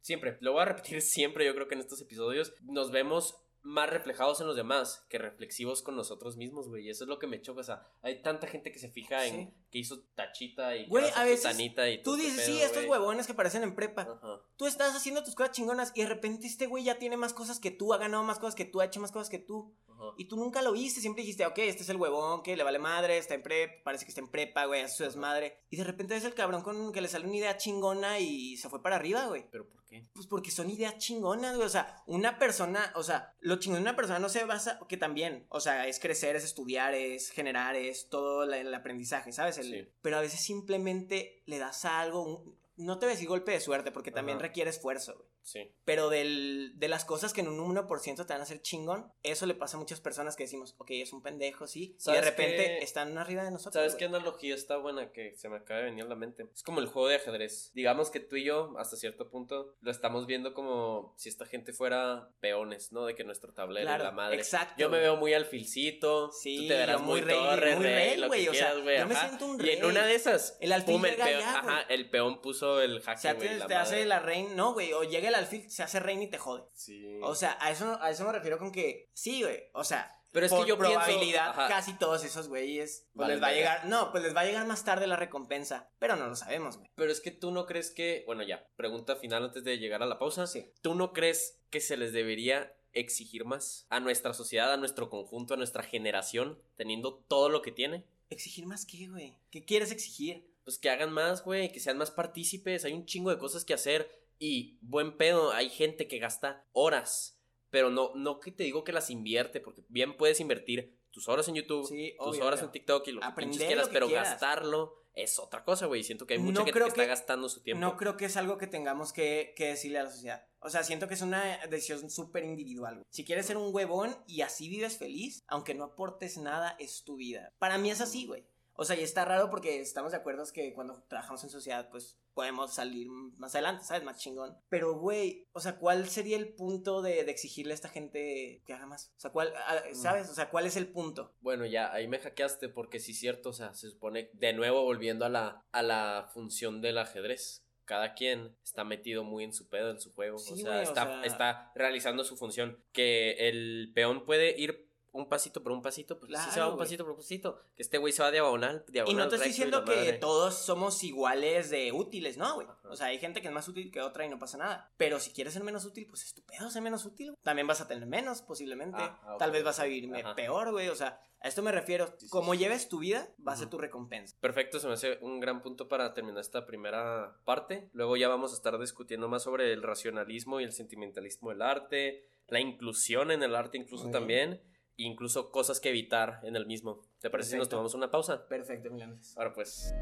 siempre, lo voy a repetir (laughs) siempre, yo creo que en estos episodios nos vemos más reflejados en los demás que reflexivos con nosotros mismos, güey. Y eso es lo que me choca. O sea, hay tanta gente que se fija en que hizo tachita y güey, a veces y Tú dices, sí, estos huevones que parecen en prepa. Tú estás haciendo tus cosas chingonas y de repente este güey ya tiene más cosas que tú, ha ganado más cosas que tú, ha hecho más cosas que tú. Y tú nunca lo viste, siempre dijiste, ok, este es el huevón que le vale madre, está en prep, parece que está en prepa, güey, hace su desmadre. Y de repente es el cabrón con que le sale una idea chingona y se fue para arriba, güey. ¿Pero por qué? Pues porque son ideas chingonas, güey. O sea, una persona, o sea, lo chingón de una persona no se basa, que también, o sea, es crecer, es estudiar, es generar, es todo el aprendizaje, ¿sabes? El, Pero a veces simplemente le das algo, no te ves y golpe de suerte, porque también requiere esfuerzo, güey. Sí. Pero del, de las cosas que en un 1% te van a hacer chingón, eso le pasa a muchas personas que decimos, ok, es un pendejo, sí. Y de repente están arriba de nosotros. ¿Sabes qué analogía está buena que se me acaba de venir a la mente? Es como el juego de ajedrez. Digamos que tú y yo, hasta cierto punto, lo estamos viendo como si esta gente fuera peones, ¿no? De que nuestro tablero es la madre. Exacto. Yo me veo muy alfilcito. Sí, tú te verás muy, rey, muy rey, güey. O sea, yo me siento un rey. Y en una de esas, el alfil el peón, ajá, el peón puso el jaque, O sea, te, hace la reina, no, güey, o llega el alfil, se hace reina y te jode. Sí. O sea, a eso, a eso me refiero con que, sí, güey, o sea, pero es que yo probabilidad casi todos esos güeyes pues les va a llegar, no, pues les va a llegar más tarde la recompensa, pero no lo sabemos, güey. Pero es que tú no crees que, bueno, ya, pregunta final antes de llegar a la pausa. Sí. ¿Tú no crees que se les debería exigir más a nuestra sociedad, a nuestro conjunto, a nuestra generación, teniendo todo lo que tiene? ¿Exigir más qué, güey? ¿Qué quieres exigir? Pues que hagan más, güey, que sean más partícipes, hay un chingo de cosas que hacer y buen pedo, hay gente que gasta horas, pero no, no que te digo que las invierte, porque bien puedes invertir tus horas en YouTube, tus horas en TikTok y lo que quieras, pero gastarlo es otra cosa, güey. Siento que hay mucha gente que, está gastando su tiempo. No creo que es algo que tengamos que, que decirle a la sociedad. O sea, siento que es una decisión súper individual. Si quieres ser un huevón y así vives feliz, aunque no aportes nada, es tu vida. Para mí es así, güey. O sea, y está raro porque estamos de acuerdo que cuando trabajamos en sociedad, pues podemos salir más adelante, ¿sabes? Más chingón. Pero, güey, o sea, ¿cuál sería el punto de, exigirle a esta gente que haga más? O sea, ¿cuál, ah, mm. ¿sabes? O sea, ¿cuál es el punto? Bueno, ya, ahí me hackeaste porque sí es cierto, o sea, se supone, de nuevo volviendo a la, a la función del ajedrez cada quien está metido muy en su pedo, en su juego. o, sea, está, está realizando su función. Que el peón puede ir un pasito por un pasito, pues sí se va un pasito por un pasito. Que este güey se va diagonal, diagonal. Y no te estoy diciendo que todos somos iguales de útiles, ¿no, güey? O sea, hay gente que es más útil que otra y no pasa nada. Pero si quieres ser menos útil, pues estupendo ser menos útil. También vas a tener menos, posiblemente. Ah, ah, Tal vez vas a vivir peor, güey. O sea, a esto me refiero. Como lleves tu vida, va a ser tu recompensa. Perfecto, se me hace un gran punto para terminar esta primera parte. Luego ya vamos a estar discutiendo más sobre el racionalismo y el sentimentalismo del arte la inclusión en el arte incluso también, incluso cosas que evitar en el mismo. ¿Te parece si nos tomamos una pausa? Perfecto, Milanes. Ahora pues.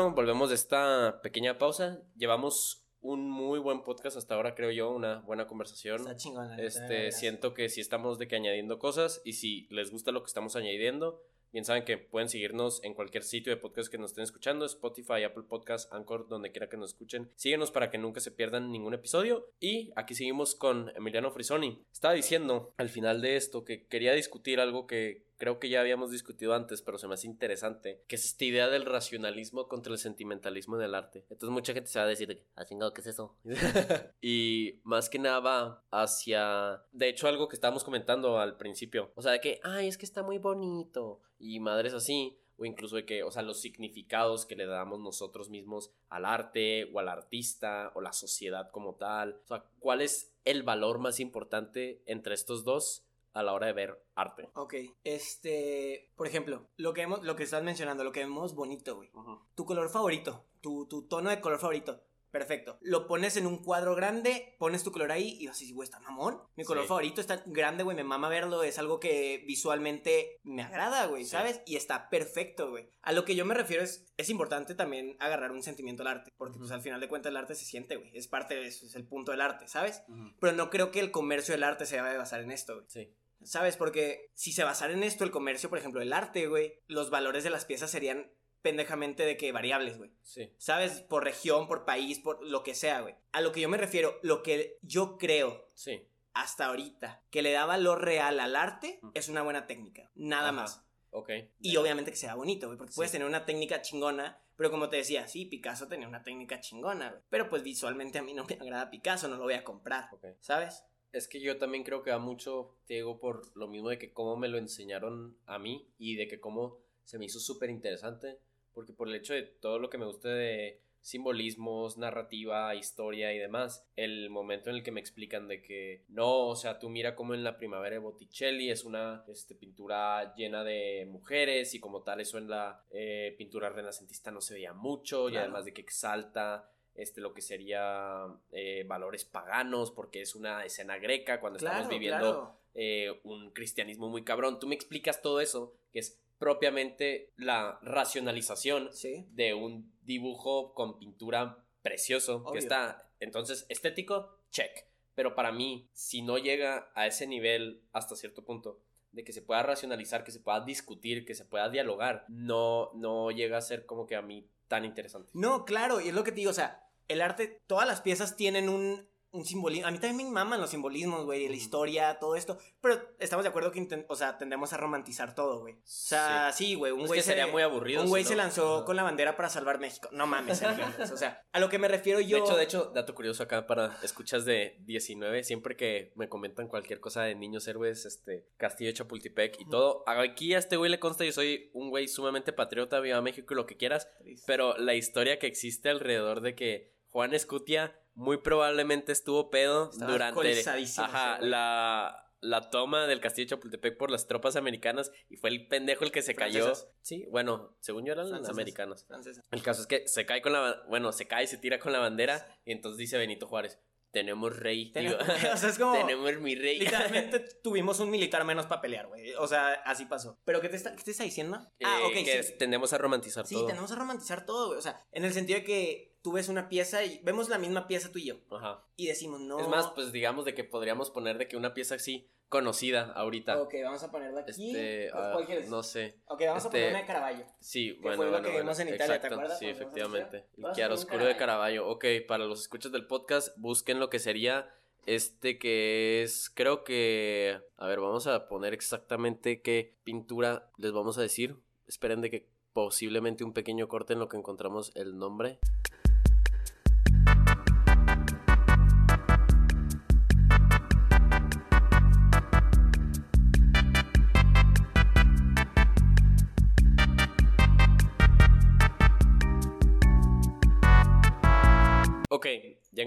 Bueno, volvemos de esta pequeña pausa. Llevamos un muy buen podcast hasta ahora, creo yo, una buena conversación. Está chingón, Este, siento que sí estamos de que añadiendo cosas y si les gusta lo que estamos añadiendo, bien saben que pueden seguirnos en cualquier sitio de podcast que nos estén escuchando, Spotify, Apple Podcast, Anchor, donde quiera que nos escuchen. Síguenos para que nunca se pierdan ningún episodio y aquí seguimos con Emiliano Frisoni. Estaba diciendo al final de esto que quería discutir algo que creo que ya habíamos discutido antes, pero se me hace interesante, que es esta idea del racionalismo contra el sentimentalismo en el arte. Entonces mucha gente se va a decir, ¿ah, chingado, qué es eso? (laughs) y más que nada va hacia, de hecho, algo que estábamos comentando al principio, o sea, de que, ay, es que está muy bonito, y madres así, o incluso de que, o sea, los significados que le damos nosotros mismos al arte o al artista o la sociedad como tal, o sea, ¿cuál es el valor más importante entre estos dos? A la hora de ver arte. Ok, este, por ejemplo, lo que hemos, lo que estás mencionando, lo que vemos bonito, güey. Tu color favorito, tu, tu tono de color favorito. Perfecto. Lo pones en un cuadro grande, pones tu color ahí y así, güey, está mamón. Mi color favorito está grande, güey, me mama verlo, es algo que visualmente me agrada, güey, ¿sabes? Y está perfecto, güey. A lo que yo me refiero es, es importante también agarrar un sentimiento al arte, porque pues al final de cuentas el arte se siente, güey, es parte de eso, es el punto del arte, ¿sabes? Pero no creo que el comercio del arte se deba de basar en esto, güey. Sí. ¿Sabes? Porque si se basara en esto el comercio, por ejemplo, el arte, güey, los valores de las piezas serían pendejamente de que variables, güey. Sí. ¿Sabes? Por región, por país, por lo que sea, güey. A lo que yo me refiero, lo que yo creo. Sí. Hasta ahorita, que le da valor real al arte, es una buena técnica. Nada más. Ok. Y obviamente que sea bonito, güey. Porque puedes tener una técnica chingona, pero como te decía, sí, Picasso tenía una técnica chingona, güey. Pero pues visualmente a mí no me agrada Picasso, no lo voy a comprar. ¿Sabes? Es que yo también creo que va mucho, Diego, por lo mismo de que cómo me lo enseñaron a mí y de que cómo se me hizo súper interesante porque por el hecho de todo lo que me gusta de simbolismos, narrativa, historia y demás, el momento en el que me explican de que no, o sea, tú mira como en la primavera de Botticelli es una este, pintura llena de mujeres y como tal eso en la eh, pintura renacentista no se veía mucho y además de que exalta este, lo que sería eh, valores paganos porque es una escena greca cuando estamos viviendo eh, un cristianismo muy cabrón. Tú me explicas todo eso, que es propiamente la racionalización de un dibujo con pintura precioso que está entonces estético check. Pero para mí si no llega a ese nivel hasta cierto punto de que se pueda racionalizar que se pueda discutir que se pueda dialogar no no llega a ser como que a mí tan interesante. No claro y es lo que te digo o sea el arte todas las piezas tienen un un simbolismo. A mí también me maman los simbolismos, güey, la historia, todo esto. Pero estamos de acuerdo que, o sea, tendemos a romantizar todo, güey. O sea, sí, güey. un güey sería muy aburrido. Un güey se lanzó con la bandera para salvar México. No mames, (laughs) O sea, a lo que me refiero yo. De hecho, de hecho, dato curioso acá para escuchas de 19. Siempre que me comentan cualquier cosa de niños héroes, este, Castillo Chapultepec y todo. Aquí a este güey le consta, yo soy un güey sumamente patriota, viva México y lo que quieras. Pero la historia que existe alrededor de que Juan Escutia muy probablemente estuvo pedo durante ajá, la, la toma del castillo de Chapultepec por las tropas americanas y fue el pendejo el que se cayó. Sí, bueno, según yo eran los americanos. El caso es que se cae con la bueno, se cae, se tira con la bandera y entonces dice Benito Juárez, tenemos rey. Tenemos, (laughs) o sea, es como, tenemos mi rey. Literalmente (laughs) tuvimos un militar menos para pelear, güey. O sea, así pasó. ¿Pero qué te está, qué te está diciendo? ah, ok. Que tendemos a romantizar todo. Sí, tendemos a romantizar todo, güey. O sea, en el sentido de que tú ves una pieza y vemos la misma pieza tú y yo. Ajá. Y decimos, no. Es más, pues digamos de que podríamos poner de que una pieza así conocida ahorita. Ok, vamos a ponerla aquí. Este, ¿Cuál ah, quieres? No sé. Ok, vamos a este, poner una de Caravaggio. Sí, que bueno. Fue lo que vimos en Italia, ¿te acuerdas? Sí, efectivamente. El chiaroscuro de Caravaggio. Ok, para los escuchas del podcast, busquen lo que sería este que es, creo que, a ver, vamos a poner exactamente qué pintura les vamos a decir. Esperen de que posiblemente un pequeño corte en lo que encontramos el nombre.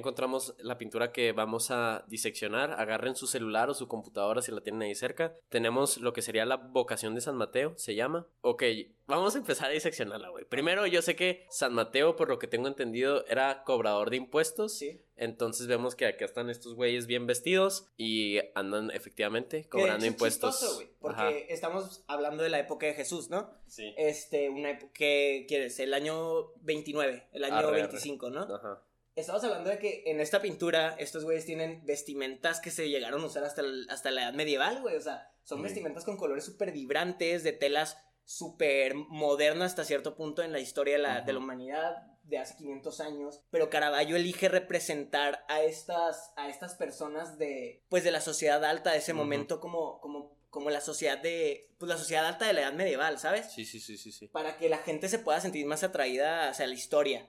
Encontramos la pintura que vamos a diseccionar. Agarren su celular o su computadora si la tienen ahí cerca. Tenemos lo que sería la vocación de San Mateo, se llama. Ok, vamos a empezar a diseccionarla, güey. Primero, yo sé que San Mateo, por lo que tengo entendido, era cobrador de impuestos. Sí. Entonces vemos que acá están estos güeyes bien vestidos y andan efectivamente cobrando impuestos. Es chistoso, güey, porque estamos hablando de la época de Jesús, ¿no? Sí. Este, una época que quieres, el año 29, el año 25, ¿no? Ajá. Estamos hablando de que en esta pintura estos güeyes tienen vestimentas que se llegaron a usar hasta, hasta la edad medieval, güey. O sea, son vestimentas con colores súper vibrantes, de telas súper modernas hasta cierto punto en la historia de la, de la, humanidad de hace 500 años. Pero Caravaggio elige representar a estas, a estas personas de, pues, de la sociedad alta de ese momento como, como como la sociedad de, pues la sociedad alta de la edad medieval, ¿sabes? Sí, sí, sí, sí, sí. Para que la gente se pueda sentir más atraída hacia la historia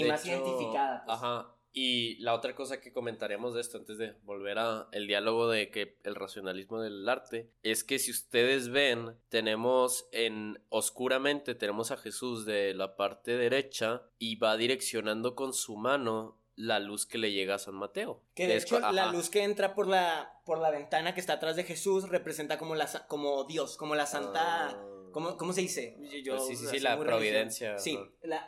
y más identificada. Pues. Ajá. Y la otra cosa que comentaremos de esto antes de volver a el diálogo de que el racionalismo del arte es que si ustedes ven tenemos en oscuramente tenemos a Jesús de la parte derecha y va direccionando con su mano la luz que le llega a San Mateo. Que de hecho la luz que entra por la, por la ventana que está atrás de Jesús representa como, la, como Dios, como la santa... Ah. ¿Cómo, se dice? Yo, sí, sí, sí, la providencia. Sí,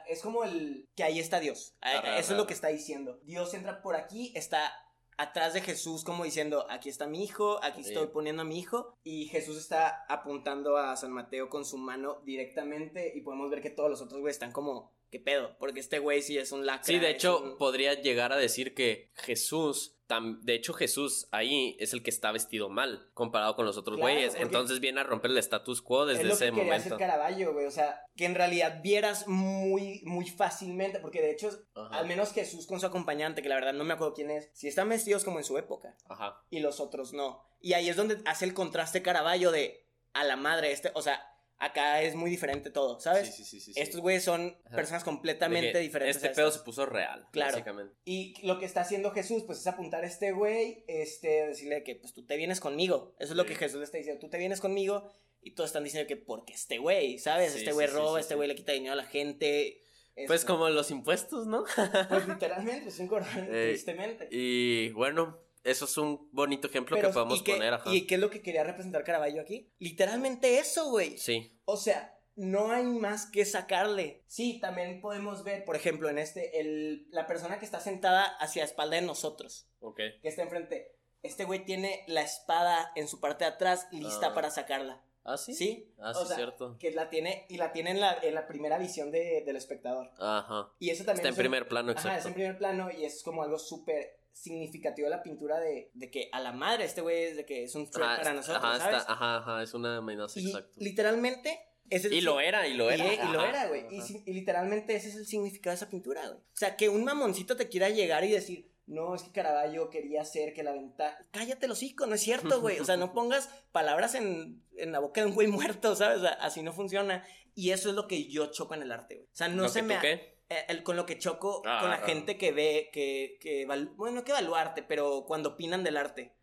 es como el que ahí está Dios. Eso es lo que está diciendo. Dios entra por aquí, está atrás de Jesús como diciendo, aquí está mi hijo, aquí estoy poniendo a mi hijo. Y Jesús está apuntando a San Mateo con su mano directamente y podemos ver que todos los otros güeyes están como, ¿qué pedo? Porque este güey sí es un lacra. Sí, de hecho, podría llegar a decir que Jesús de hecho, Jesús ahí es el que está vestido mal comparado con los otros güeyes. Entonces viene a romper el status quo desde es lo ese que momento. Hacer Caravaggio, güey. O sea, que en realidad vieras muy, muy fácilmente. Porque de hecho, al menos Jesús con su acompañante, que la verdad no me acuerdo quién es, si están vestidos como en su época. Ajá. Y los otros no. Y ahí es donde hace el contraste Caravaggio de a la madre, este, o sea, Acá es muy diferente todo, ¿sabes? Sí, sí, sí. Estos güeyes son personas completamente diferentes. Este pedo se puso real, claro. básicamente. Y lo que está haciendo Jesús, pues es apuntar a este güey, este, decirle que, pues tú te vienes conmigo. Eso es lo que Jesús le está diciendo. Tú te vienes conmigo y todos están diciendo que porque este güey, ¿sabes? este güey roba, este güey le quita dinero a la gente. Pues como los impuestos, ¿no? pues literalmente, es un (laughs) eh, tristemente. Y bueno, eso es un bonito ejemplo que podemos poner. Ajá. ¿Y qué es lo que quería representar Caravaggio aquí? Literalmente eso, güey. Sí. O sea, no hay más que sacarle. Sí, también podemos ver, por ejemplo, en este, el, la persona que está sentada hacia la espalda de nosotros. Ok. Que está enfrente. Este güey tiene la espada en su parte de atrás lista ah. para sacarla. ¿Ah, sí? Sí. Ah, sí, cierto. Que la tiene, y la tiene en la, en la primera visión de, del espectador. Ajá. Y eso también. Está en primer plano, exacto. Está en primer plano y es como algo súper significativo de la pintura de, de que a la madre este güey es de que es un threat para nosotros, ajá, ¿sabes? Está, ajá, ajá, es una amenaza, exacto. Literalmente ese y lo era, y lo era. Y, lo era, güey. Y, literalmente ese es el significado de esa pintura, güey. O sea, que un mamoncito te quiera llegar y decir, no, es que Caravaggio quería hacer que la ventana. Cállate los hocico, no es cierto, güey. O sea, no (laughs) pongas palabras en, en, la boca de un güey muerto, ¿sabes? O sea, así no funciona. Y eso es lo que yo choco en el arte, güey. O sea, no se me. Qué? Eh, el, con lo que choco con la ah, gente que ve, que, que bueno, no que evaluarte, pero cuando opinan del arte,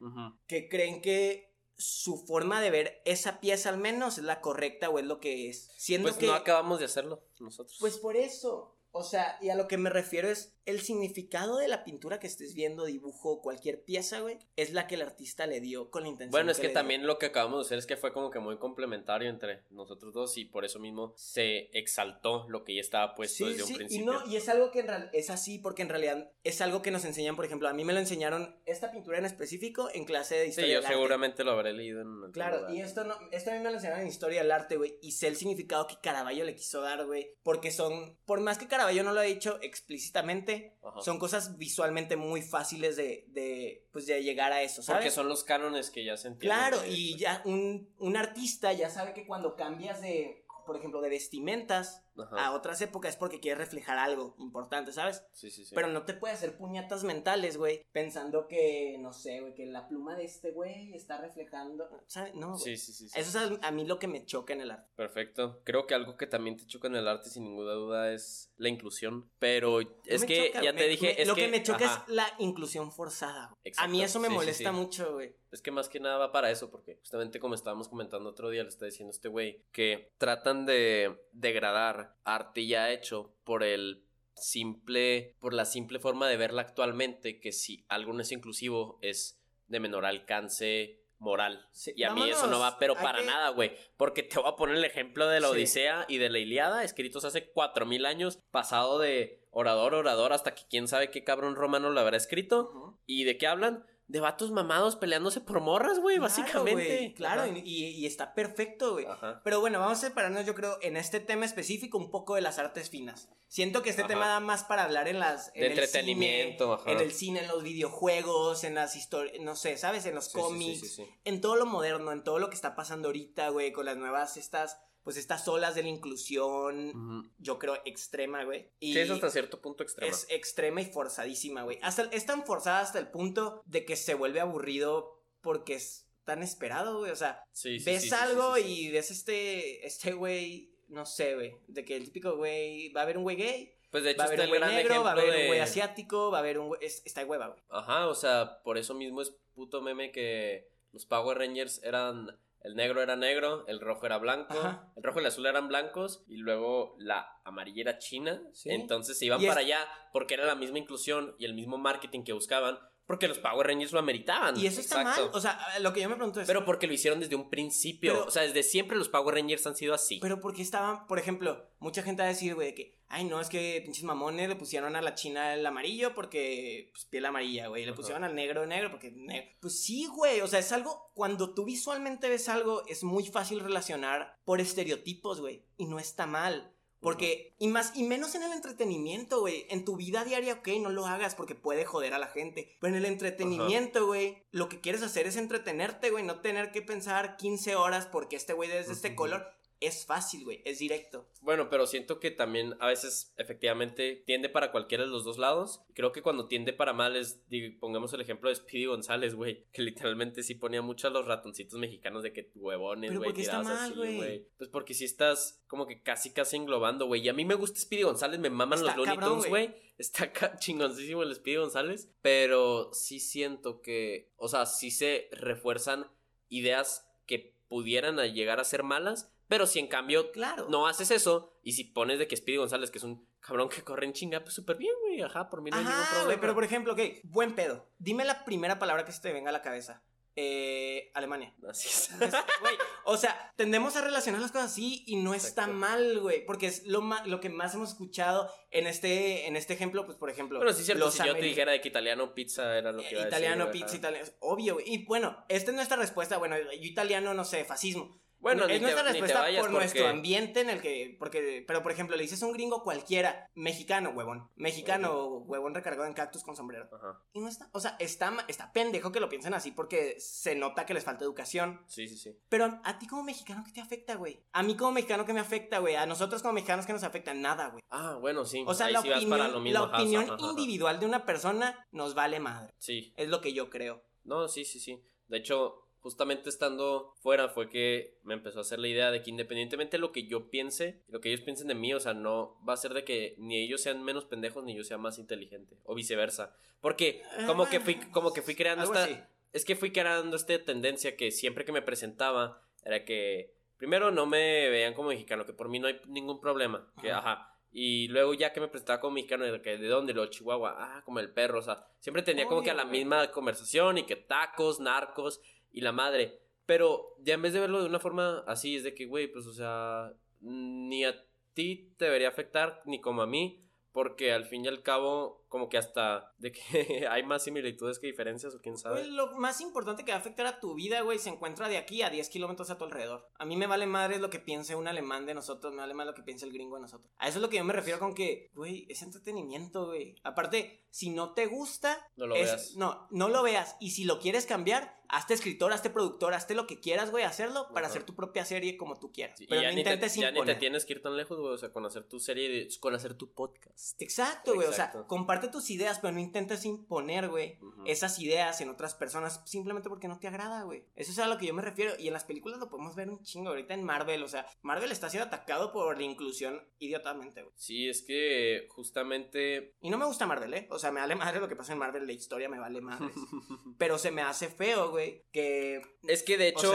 que creen que su forma de ver esa pieza al menos es la correcta o es lo que es. Siendo pues que, no acabamos de hacerlo nosotros. Pues por eso, o sea, y a lo que me refiero es el significado de la pintura que estés viendo, dibujo, cualquier pieza, güey, es la que el artista le dio con la intención. Bueno, es que, también lo que acabamos de hacer es que fue como que muy complementario entre nosotros dos y por eso mismo se exaltó lo que ya estaba puesto desde un principio. Y, no, y es algo que en real, es así porque en realidad es algo que nos enseñan, por ejemplo, a mí me lo enseñaron esta pintura en específico en clase de historia. Sí, yo seguramente lo habré leído en Claro, y esto no, esto a mí me lo enseñaron en historia del arte, güey, y sé el significado que Caravaggio le quiso dar, güey, porque son, por más que Caravaggio no lo ha dicho explícitamente, son cosas visualmente muy fáciles de, de, pues, de llegar a eso, ¿sabes? Porque son los cánones que ya se entienden. Claro, y ya un, un artista ya sabe que cuando cambias de, por ejemplo, de vestimentas, a otras épocas es porque quiere reflejar algo importante, ¿sabes? Sí, sí, sí. Pero no te puede hacer puñetas mentales, güey, pensando que, no sé, güey, que la pluma de este güey está reflejando, ¿sabes? No, Sí, sí, sí, Eso es a, mí lo que me choca en el arte. Perfecto. Creo que algo que también te choca en el arte, sin ninguna duda, es la inclusión. Pero es que ya te dije. es lo que, me choca es la inclusión forzada. A mí eso me molesta mucho, güey. Es que más que nada va para eso, porque justamente como estábamos comentando otro día, le está diciendo este güey que tratan de degradar arte ya hecho por el simple, por la simple forma de verla actualmente, que si algo no es inclusivo es de menor alcance moral. y a mí eso no va, pero para nada, güey. Porque te voy a poner el ejemplo de la Odisea y de la Iliada, escritos hace cuatro mil años, pasado de orador, orador, hasta que quién sabe qué cabrón romano lo habrá escrito. ¿Y de qué hablan? De vatos mamados peleándose por morras, güey, básicamente. claro, y, está perfecto, güey. Pero bueno, vamos a separarnos, yo creo, en este tema específico un poco de las artes finas. Siento que este tema da más para hablar en las... En de entretenimiento, En el cine, en los videojuegos, en las historias, no sé, ¿sabes? En los cómics, en todo lo moderno, en todo lo que está pasando ahorita, güey, con las nuevas estas pues estas olas de la inclusión, yo creo, extrema, güey. Y sí, es hasta cierto punto extrema. Es extrema y forzadísima, güey. Hasta, es tan forzada hasta el punto de que se vuelve aburrido porque es tan esperado, güey. O sea, ves algo y ves este, este güey, no sé, güey, de que el típico güey, va a haber un güey gay. Pues de hecho, va a haber un güey negro, va a haber un güey asiático, va a haber un güey. Está de hueva, güey. Ajá, o sea, por eso mismo es puto meme que los Power Rangers eran el negro era negro, el rojo era blanco, el rojo y el azul eran blancos y luego la amarilla era china. Entonces se iban para allá porque era la misma inclusión y el mismo marketing que buscaban porque los Power Rangers lo ameritaban. Y eso está mal. O sea, lo que yo me pregunto es. Pero porque lo hicieron desde un principio. o sea, desde siempre los Power Rangers han sido así. Pero porque estaban, por ejemplo, mucha gente va a decir, güey, que, ay, no, es que pinches mamones le pusieron a la china el amarillo porque, pues, piel amarilla, güey. Le pusieron al negro negro porque negro. Pues sí, güey. O sea, es algo. Cuando tú visualmente ves algo, es muy fácil relacionar por estereotipos, güey. Y no está mal. Porque, y más, y menos en el entretenimiento, güey. En tu vida diaria, ok, no lo hagas porque puede joder a la gente. Pero en el entretenimiento, güey, lo que quieres hacer es entretenerte, güey. No tener que pensar 15 horas porque este güey es de este color es fácil, güey, es directo. Bueno, pero siento que también a veces efectivamente tiende para cualquiera de los dos lados. Creo que cuando tiende para mal es, pongamos el ejemplo de Speedy González, güey, que literalmente sí ponía mucho a los ratoncitos mexicanos de que huevones, güey, tirados así, güey. Pues porque si estás como que casi casi englobando, güey. Y a mí me gusta Speedy González, me maman los Looney Tunes, güey. Está chingoncísimo el Speedy González, pero sí siento que, o sea, sí se refuerzan ideas que pudieran llegar a ser malas, pero si en cambio claro. no haces eso, y si pones de que Speedy González, que es un cabrón que corre en chinga, pues súper bien, güey. Ajá, por mí no hay ningún problema. pero por ejemplo, ok, buen pedo. Dime la primera palabra que se te venga a la cabeza. Eh, Alemania. (laughs) Así es. Güey, o sea, tendemos a relacionar las cosas así y no está mal, güey, porque es lo, lo que más hemos escuchado en este, en este ejemplo, pues por ejemplo. Pero sí cierto, si yo te dijera de que italiano pizza era lo que iba a Italiano, pizza, italiano, obvio, güey. Y bueno, esta es nuestra respuesta, bueno, yo italiano, no sé, fascismo. Bueno, es nuestra respuesta por nuestro ambiente en el que. Porque, pero por ejemplo, le dices a un gringo cualquiera, mexicano, huevón. Mexicano, huevón recargado en cactus con sombrero. Y no está. O sea, está, está pendejo que lo piensen así porque se nota que les falta educación. Sí, sí, sí. Pero a ti como mexicano, ¿qué te afecta, güey? A mí como mexicano, ¿qué me afecta, güey? A nosotros como mexicanos, ¿qué nos afecta? Nada, güey. Ah, bueno, sí. O sea, la, opinión, la opinión individual de una persona nos vale madre. Sí. Es lo que yo creo. No, sí, sí, sí. De hecho, justamente estando fuera fue que me empezó a hacer la idea de que independientemente de lo que yo piense, lo que ellos piensen de mí, o sea, no va a ser de que ni ellos sean menos pendejos ni yo sea más inteligente o viceversa, porque como que fui como que fui creando esta es que fui creando esta tendencia que siempre que me presentaba era que primero no me veían como mexicano, que por mí no hay ningún problema, que ajá y luego ya que me presentaba como mexicano, de, que, ¿de dónde? Lo Chihuahua. Ah, como el perro. O sea, siempre tenía como que a la misma conversación y que tacos, narcos y la madre. Pero ya en vez de verlo de una forma así, es de que, güey, pues, o sea, ni a ti te debería afectar, ni como a mí, porque al fin y al cabo, como que hasta de que (laughs) hay más similitudes que diferencias, o quién sabe. lo más importante que va a afectar a tu vida, güey, se encuentra de aquí a 10 kilómetros a tu alrededor. A mí me vale madre lo que piense un alemán de nosotros, me vale más lo que piense el gringo de nosotros. A eso es lo que yo me refiero con que, güey, es entretenimiento, güey. Aparte, si no te gusta, no lo veas. No, no lo veas. Y si lo quieres cambiar, hazte escritor, hazte productor, hazte lo que quieras, güey, hacerlo para hacer tu propia serie como tú quieras. Pero no intentes te, Ya ni te tienes que ir tan lejos, güey, o sea, con hacer tu serie, con hacer tu podcast. Exacto, güey, o sea, comparte tus ideas, pero no intentes imponer, güey, esas ideas en otras personas simplemente porque no te agrada, güey. Eso es a lo que yo me refiero. Y en las películas lo podemos ver un chingo ahorita en Marvel, o sea, Marvel está siendo atacado por la inclusión idiotamente, güey. Sí, es que justamente... Y no me gusta Marvel, ¿eh? O sea, me vale madre lo que pasa en Marvel, la historia me vale madre. pero se me hace feo, güey, que... Es que de hecho...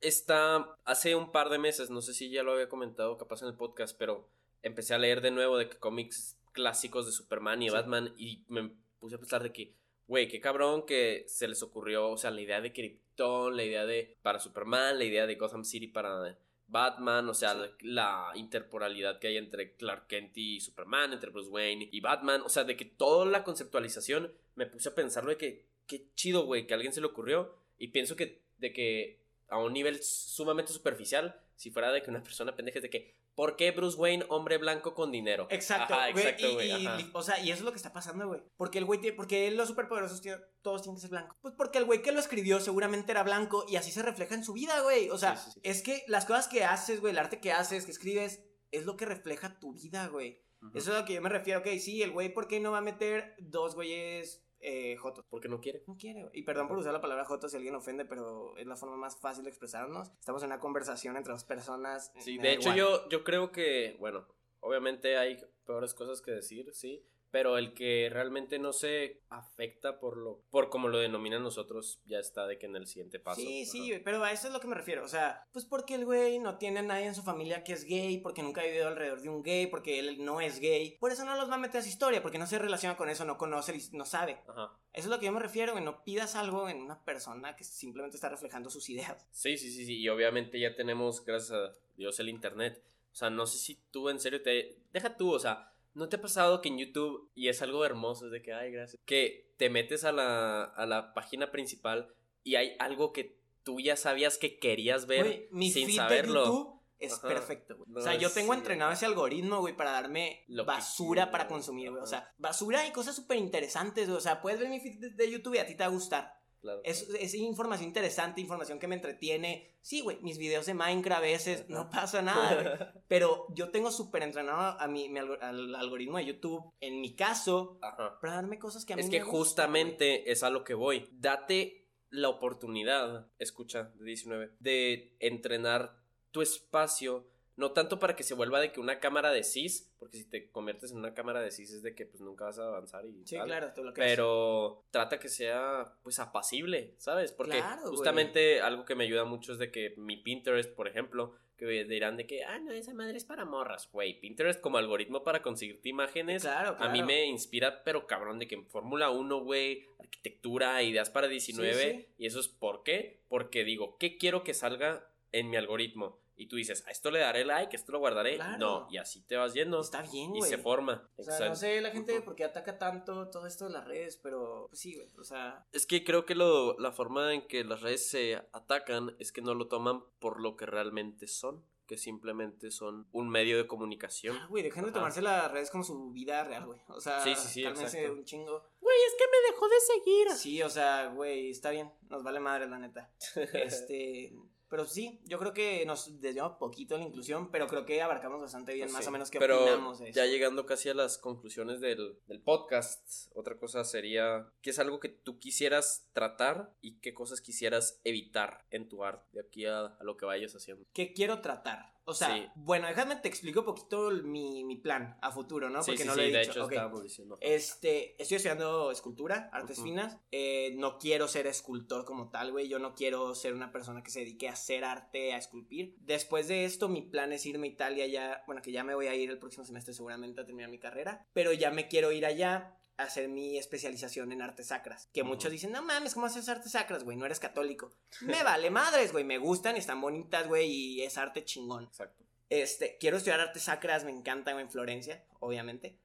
está hace un par de meses, no sé si ya lo había comentado capaz en el podcast, pero empecé a leer de nuevo de que cómics clásicos de Superman y Batman y me puse a pensar de que, güey, qué cabrón que se les ocurrió, o sea, la idea de Krypton, la idea de para Superman, la idea de Gotham City para Batman, o sea, la, interporalidad que hay entre Clark Kent y Superman, entre Bruce Wayne y Batman, o sea, de que toda la conceptualización me puse a pensarlo de que qué chido, güey, que a alguien se le ocurrió y pienso que de que a un nivel sumamente superficial, si fuera de que una persona pendeja es de que ¿Por qué Bruce Wayne, hombre blanco con dinero? Exacto, exacto, güey. o sea, y eso es lo que está pasando, güey. Porque el güey, porque los superpoderosos todos tienen que ser blancos. Pues porque el güey que lo escribió seguramente era blanco y así se refleja en su vida, güey. O sea, es que las cosas que haces, güey, el arte que haces, que escribes, es lo que refleja tu vida, güey. Eso es a lo que yo me refiero. Ok, sí, el güey, ¿por qué no va a meter dos güeyes eh, Jotos. Porque no quiere. No quiere, Y perdón por usar la palabra Jotos si alguien ofende, pero es la forma más fácil de expresarnos. Estamos en una conversación entre dos personas. Sí, de hecho yo, yo creo que, bueno, obviamente hay peores cosas que decir, sí, pero el que realmente no se afecta por lo por como lo denominan nosotros ya está de que en el siguiente paso. Sí, sí, pero a eso es lo que me refiero, o sea, pues porque el güey no tiene a nadie en su familia que es gay, porque nunca ha vivido alrededor de un gay, porque él no es gay, por eso no los va a meter a su historia, porque no se relaciona con eso, no conoce no sabe. Ajá. Eso es lo que yo me refiero, que no pidas algo en una persona que simplemente está reflejando sus ideas. Sí, sí, sí, sí, y obviamente ya tenemos gracias a Dios el internet. O sea, no sé si tú en serio te deja tú, o sea, ¿No te ha pasado que en YouTube, y es algo hermoso, es de que, ay, gracias, que te metes a la, a la página principal y hay algo que tú ya sabías que querías ver mi sin saberlo? YouTube es perfecto, güey. o sea, yo tengo entrenado ese algoritmo, güey, para darme basura para consumir, güey. O sea, basura y cosas súper interesantes. O sea, puedes ver mi feed de YouTube y a ti te va a gustar. Es, información interesante, información que me entretiene. Sí, güey, mis videos de Minecraft a veces no pasa nada, (laughs) Pero yo tengo súper entrenado a mi, al algoritmo de YouTube, en mi caso, para darme cosas que a mí Es que justamente es a lo que voy. Date la oportunidad, escucha, de 19, de entrenar tu espacio no tanto para que se vuelva de que una cámara de cis, porque si te conviertes en una cámara de cis es de que pues nunca vas a avanzar y Sí, claro, todo lo que Pero trata que sea pues apacible, ¿sabes? Porque justamente algo que me ayuda mucho es de que mi Pinterest, por ejemplo, que dirán de que, ah, no, esa madre es para morras, güey. Pinterest como algoritmo para conseguirte imágenes. Claro, A mí me inspira, pero cabrón, de que en Fórmula 1, güey, arquitectura, ideas para 19. Y eso es ¿por qué? Porque digo, ¿qué quiero que salga en mi algoritmo? Y tú dices, a esto le daré like, esto lo guardaré. No, y así te vas yendo. Está bien, güey. Y se forma. O sea, no sé la gente por qué ataca tanto todo esto de las redes, pero pues sí, güey. O sea. Es que creo que lo, la forma en que las redes se atacan es que no lo toman por lo que realmente son que simplemente son un medio de comunicación. Ah, güey, dejen de tomarse las redes como su vida real, güey. O sea, sí, sí, sí, un chingo. Güey, es que me dejó de seguir. Sí, o sea, güey, está bien. Nos vale madre, la neta. (laughs) este. Pero sí, yo creo que nos desviamos poquito la inclusión, pero creo que abarcamos bastante bien, más o menos, qué pero opinamos Ya llegando casi a las conclusiones del, del, podcast, otra cosa sería, ¿qué es algo que tú quisieras tratar y qué cosas quisieras evitar en tu arte de aquí a, a lo que vayas haciendo? ¿Qué quiero tratar? O sea, bueno, déjame te explico un poquito mi, mi, plan a futuro, ¿no? Porque no lo he de Hecho, estábamos diciendo. Este, estoy estudiando escultura, artes finas. Eh, no quiero ser escultor como tal, güey. Yo no quiero ser una persona que se dedique a hacer arte, a esculpir. Después de esto, mi plan es irme a Italia ya. Bueno, que ya me voy a ir el próximo semestre seguramente a terminar mi carrera. Pero ya me quiero ir allá hacer mi especialización en artes sacras. Que muchos dicen, no mames, ¿cómo haces artes sacras, güey? No eres católico. (laughs) Me vale madres, güey. Me gustan, están bonitas, güey, y es arte chingón. Exacto. Este, quiero estudiar artes sacras, me encanta, güey, en Florencia, obviamente.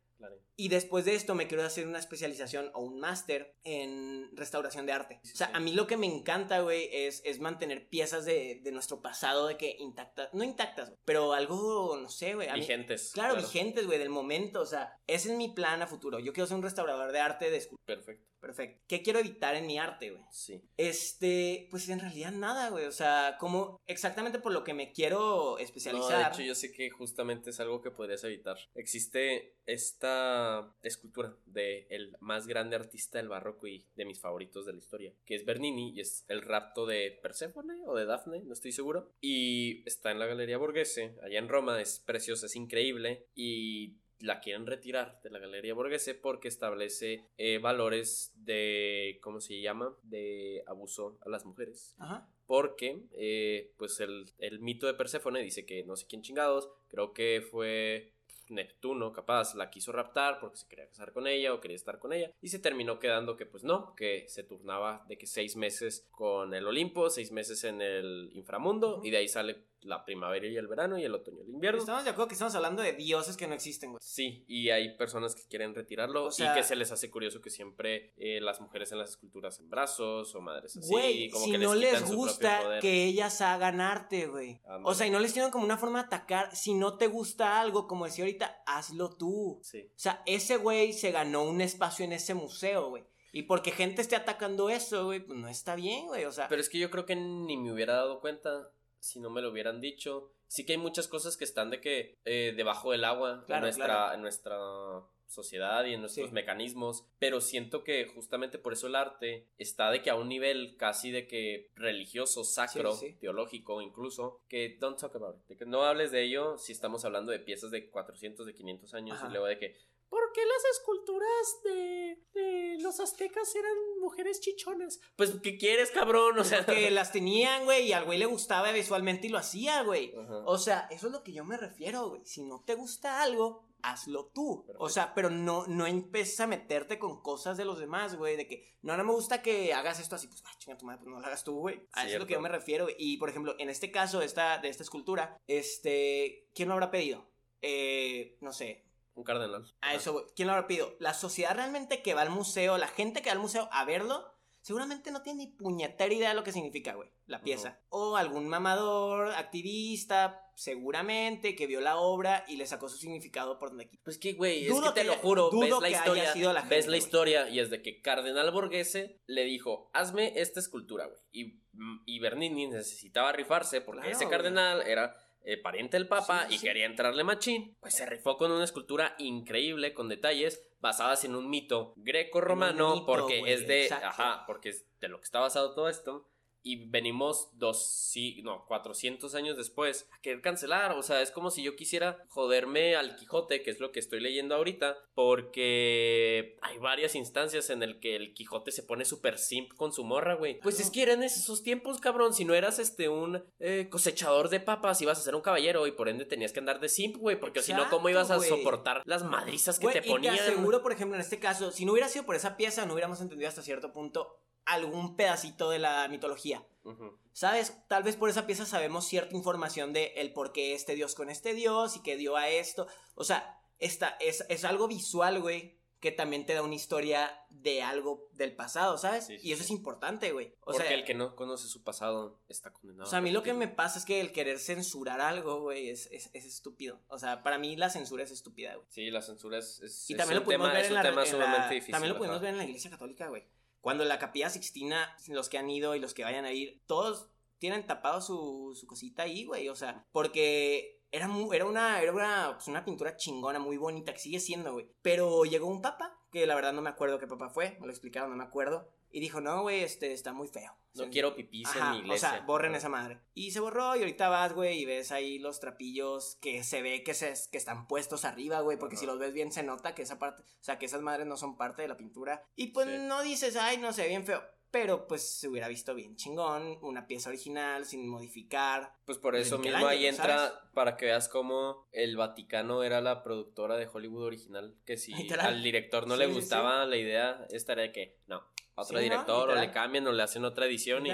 Y después de esto me quiero hacer una especialización o un máster en restauración de arte. o sea, a mí lo que me encanta, güey, es, es mantener piezas de, de, nuestro pasado de que intactas, no intactas, pero algo, no sé, güey. Vigentes. claro, vigentes, güey, del momento. O sea, ese es mi plan a futuro. Yo quiero ser un restaurador de arte de Perfecto. Perfecto. ¿Qué quiero evitar en mi arte, güey? Sí. Este, pues en realidad nada, güey. O sea, como exactamente por lo que me quiero especializar. No, de hecho, yo sé que justamente es algo que podrías evitar. Existe esta escultura de el más grande artista del barroco y de mis favoritos de la historia, que es Bernini y es el rapto de Perséfone o de Dafne, no estoy seguro. Y está en la Galería Borghese, allá en Roma, es preciosa, es increíble y la quieren retirar de la Galería Borghese porque establece eh, valores de, ¿cómo se llama? De abuso a las mujeres. Ajá. Porque, eh, pues, el, el, mito de Perséfone dice que no sé quién chingados, creo que fue Neptuno, capaz, la quiso raptar porque se quería casar con ella o quería estar con ella. Y se terminó quedando que, pues no, que se turnaba de que seis meses con el Olimpo, seis meses en el inframundo, y de ahí sale la primavera y el verano y el otoño y el invierno. Estamos de acuerdo que estamos hablando de dioses que no existen, güey. Sí, y hay personas que quieren retirarlo y que se les hace curioso que siempre eh, las mujeres en las esculturas en brazos o madres así. Güey, si no les gusta que ellas hagan arte, güey. O sea, y no les tienen como una forma de atacar. Si no te gusta algo, como decía ahorita, hazlo tú. Sí. O sea, ese güey se ganó un espacio en ese museo, güey. Y porque gente esté atacando eso, güey, pues no está bien, güey. O sea. Pero es que yo creo que ni me hubiera dado cuenta si no me lo hubieran dicho. Sí que hay muchas cosas que están de que eh, debajo del agua en, nuestra, en nuestra sociedad y en nuestros mecanismos, pero siento que justamente por eso el arte está de que a un nivel casi de que religioso, sacro, teológico incluso, que don't talk about it, de que no hables de ello si estamos hablando de piezas de 400, de 500 años y luego de que ¿Por qué las esculturas de, los aztecas eran mujeres chichonas? Pues, ¿qué quieres, cabrón? O sea, (laughs) que las tenían, güey, y al güey le gustaba visualmente y lo hacía, güey. O sea, eso es lo que yo me refiero, güey. Si no te gusta algo, hazlo tú. O sea, pero no, no empieces a meterte con cosas de los demás, güey. De que, no, no me gusta que hagas esto así, pues, ah, chinga tu madre, pues no lo hagas tú, güey. A eso es lo que yo me refiero. Y, por ejemplo, en este caso esta, de esta escultura, este, ¿quién lo habrá pedido? Eh, no sé, un cardenal. A eso, ¿quién lo pedido? La sociedad realmente que va al museo, la gente que va al museo a verlo, seguramente no tiene ni puñetera idea de lo que significa, güey, la pieza. O algún mamador, activista, seguramente, que vio la obra y le sacó su significado por donde aquí. Pues que, güey, es que te lo juro, ves la historia, ves la historia y es de que Cardenal Borghese le dijo, hazme esta escultura, güey. Y, y Bernini necesitaba rifarse porque ese cardenal era eh, pariente del Papa y quería entrarle machín, pues se rifó con una escultura increíble con detalles basadas en un mito greco-romano porque es de, ajá, porque es de lo que está basado todo esto y venimos dos, sí, no, 400 años después a querer cancelar. O sea, es como si yo quisiera joderme al Quijote, que es lo que estoy leyendo ahorita, porque hay varias instancias en el que el Quijote se pone súper simp con su morra, güey. Pues es que eran esos tiempos, cabrón. Si no eras este un eh, cosechador de papas, ibas a ser un caballero y por ende tenías que andar de simp, güey, porque si no, ¿cómo ibas a soportar las madrizas que te ponían? Y te aseguro, por ejemplo, en este caso, si no hubiera sido por esa pieza, no hubiéramos entendido hasta cierto punto algún pedacito de la mitología. ¿Sabes? Tal vez por esa pieza sabemos cierta información de el por qué este dios con este dios y que dio a esto. O sea, esta, es, es algo visual, güey, que también te da una historia de algo del pasado, ¿sabes? y eso es importante, güey. O Porque el que no conoce su pasado está condenado. O sea, a mí lo que me pasa es que el querer censurar algo, güey, es, es, estúpido. O sea, para mí la censura es estúpida, güey. Sí, la censura es, es, y también lo pudimos ver en la, También lo pudimos ver en la iglesia católica, güey. Cuando la capilla Sixtina, los que han ido y los que vayan a ir, todos tienen tapado su, su cosita ahí, güey. O sea, porque era, era, una, era una, pues una pintura chingona, muy bonita, que sigue siendo, güey. Pero llegó un papa, que la verdad no me acuerdo qué papa fue, me lo explicaron, no me acuerdo. Y dijo, no, güey, este está muy feo. No quiero pipis en mi iglesia. O sea, borren esa madre. Y se borró y ahorita vas, güey, y ves ahí los trapillos que se ve que, se, que están puestos arriba, güey, porque si los ves bien se nota que esa parte, o sea, que esas madres no son parte de la pintura. Y pues no dices, ay, no sé, bien feo. Pero pues se hubiera visto bien chingón, una pieza original, sin modificar. Pues por eso mismo ahí entra para que veas cómo el Vaticano era la productora de Hollywood original. Que si (laughs) al director no le gustaba la idea, estaría de que no, otro director, o le cambian, o le hacen otra edición. Y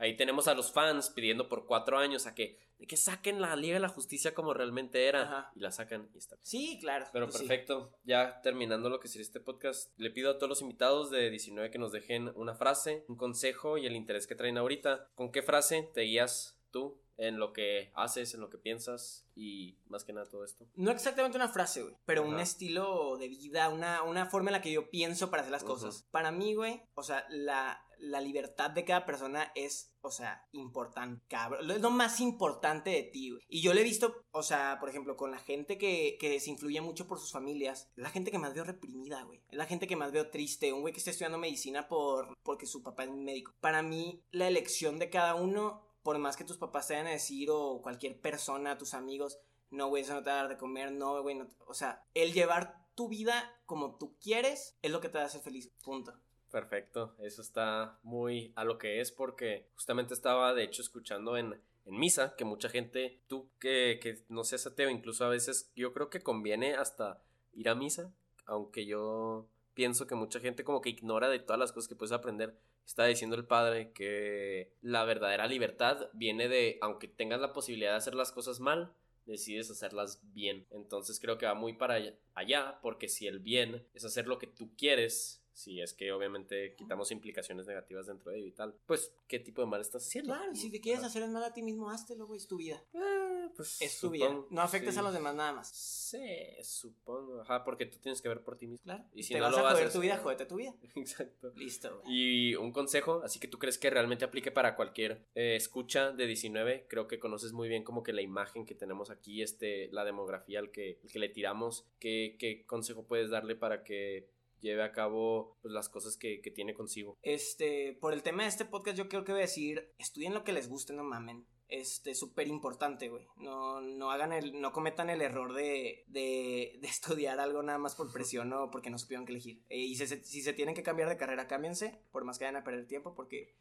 ahí tenemos a los fans pidiendo por cuatro años a que, que saquen la Liga de la Justicia como realmente era. Y la sacan y está. Sí, claro. Pero pues perfecto. Ya terminando lo que sería este podcast, le pido a todos los invitados de 19 que nos dejen una frase, un consejo y el interés que traen ahorita. ¿Con qué frase te guías tú en lo que haces, en lo que piensas y más que nada todo esto. No exactamente una frase, güey, pero un estilo de vida, una, una forma en la que yo pienso para hacer las cosas. Para mí, güey, o sea, la, la libertad de cada persona es, o sea, importante, cabrón. Es lo más importante de ti, güey. Y yo lo he visto, o sea, por ejemplo, con la gente que, que se influye mucho por sus familias. La gente que más veo reprimida, güey. Es la gente que más veo triste. Un güey que está estudiando medicina por, porque su papá es médico. Para mí, la elección de cada uno por más que tus papás te vayan a decir o cualquier persona, tus amigos, no, güey, eso no te va a dar de comer, no, güey, no o sea, el llevar tu vida como tú quieres es lo que te hacer feliz, punto. Perfecto, eso está muy a lo que es porque justamente estaba de hecho escuchando en en misa, que mucha gente, tú que, que no seas ateo, incluso a veces yo creo que conviene hasta ir a misa, aunque yo pienso que mucha gente como que ignora de todas las cosas que puedes aprender. Está diciendo el padre que la verdadera libertad viene de, aunque tengas la posibilidad de hacer las cosas mal, decides hacerlas bien. Entonces creo que va muy para allá, porque si el bien es hacer lo que tú quieres, si es que obviamente quitamos implicaciones negativas dentro de ello y tal, pues, ¿qué tipo de mal estás haciendo? Claro, y si te quieres hacer el mal a ti mismo, háztelo, güey, es tu vida. Eh, pues, es tu vida. No afectes a los demás nada más. Sí, supongo. Ajá, porque tú tienes que ver por ti mismo. Claro. Y si te no vas lo a joder tu vida, jódete tu vida. (laughs) Exacto. Listo, güey. Y un consejo, así que tú crees que realmente aplique para cualquier eh, escucha de 19, creo que conoces muy bien como que la imagen que tenemos aquí, este, la demografía al que, al que le tiramos. ¿Qué, ¿Qué consejo puedes darle para que lleve a cabo pues, las cosas que, tiene consigo. Este, por el tema de este podcast, yo creo que voy a decir, estudien lo que les guste, no mamen. Este, súper importante, güey. No, no hagan el, no cometan el error de, de, de, (laughs) estudiar algo nada más por presión o porque no supieron qué elegir. Eh, y si se tienen que cambiar de carrera, cámbiense, por más que vayan a perder tiempo, porque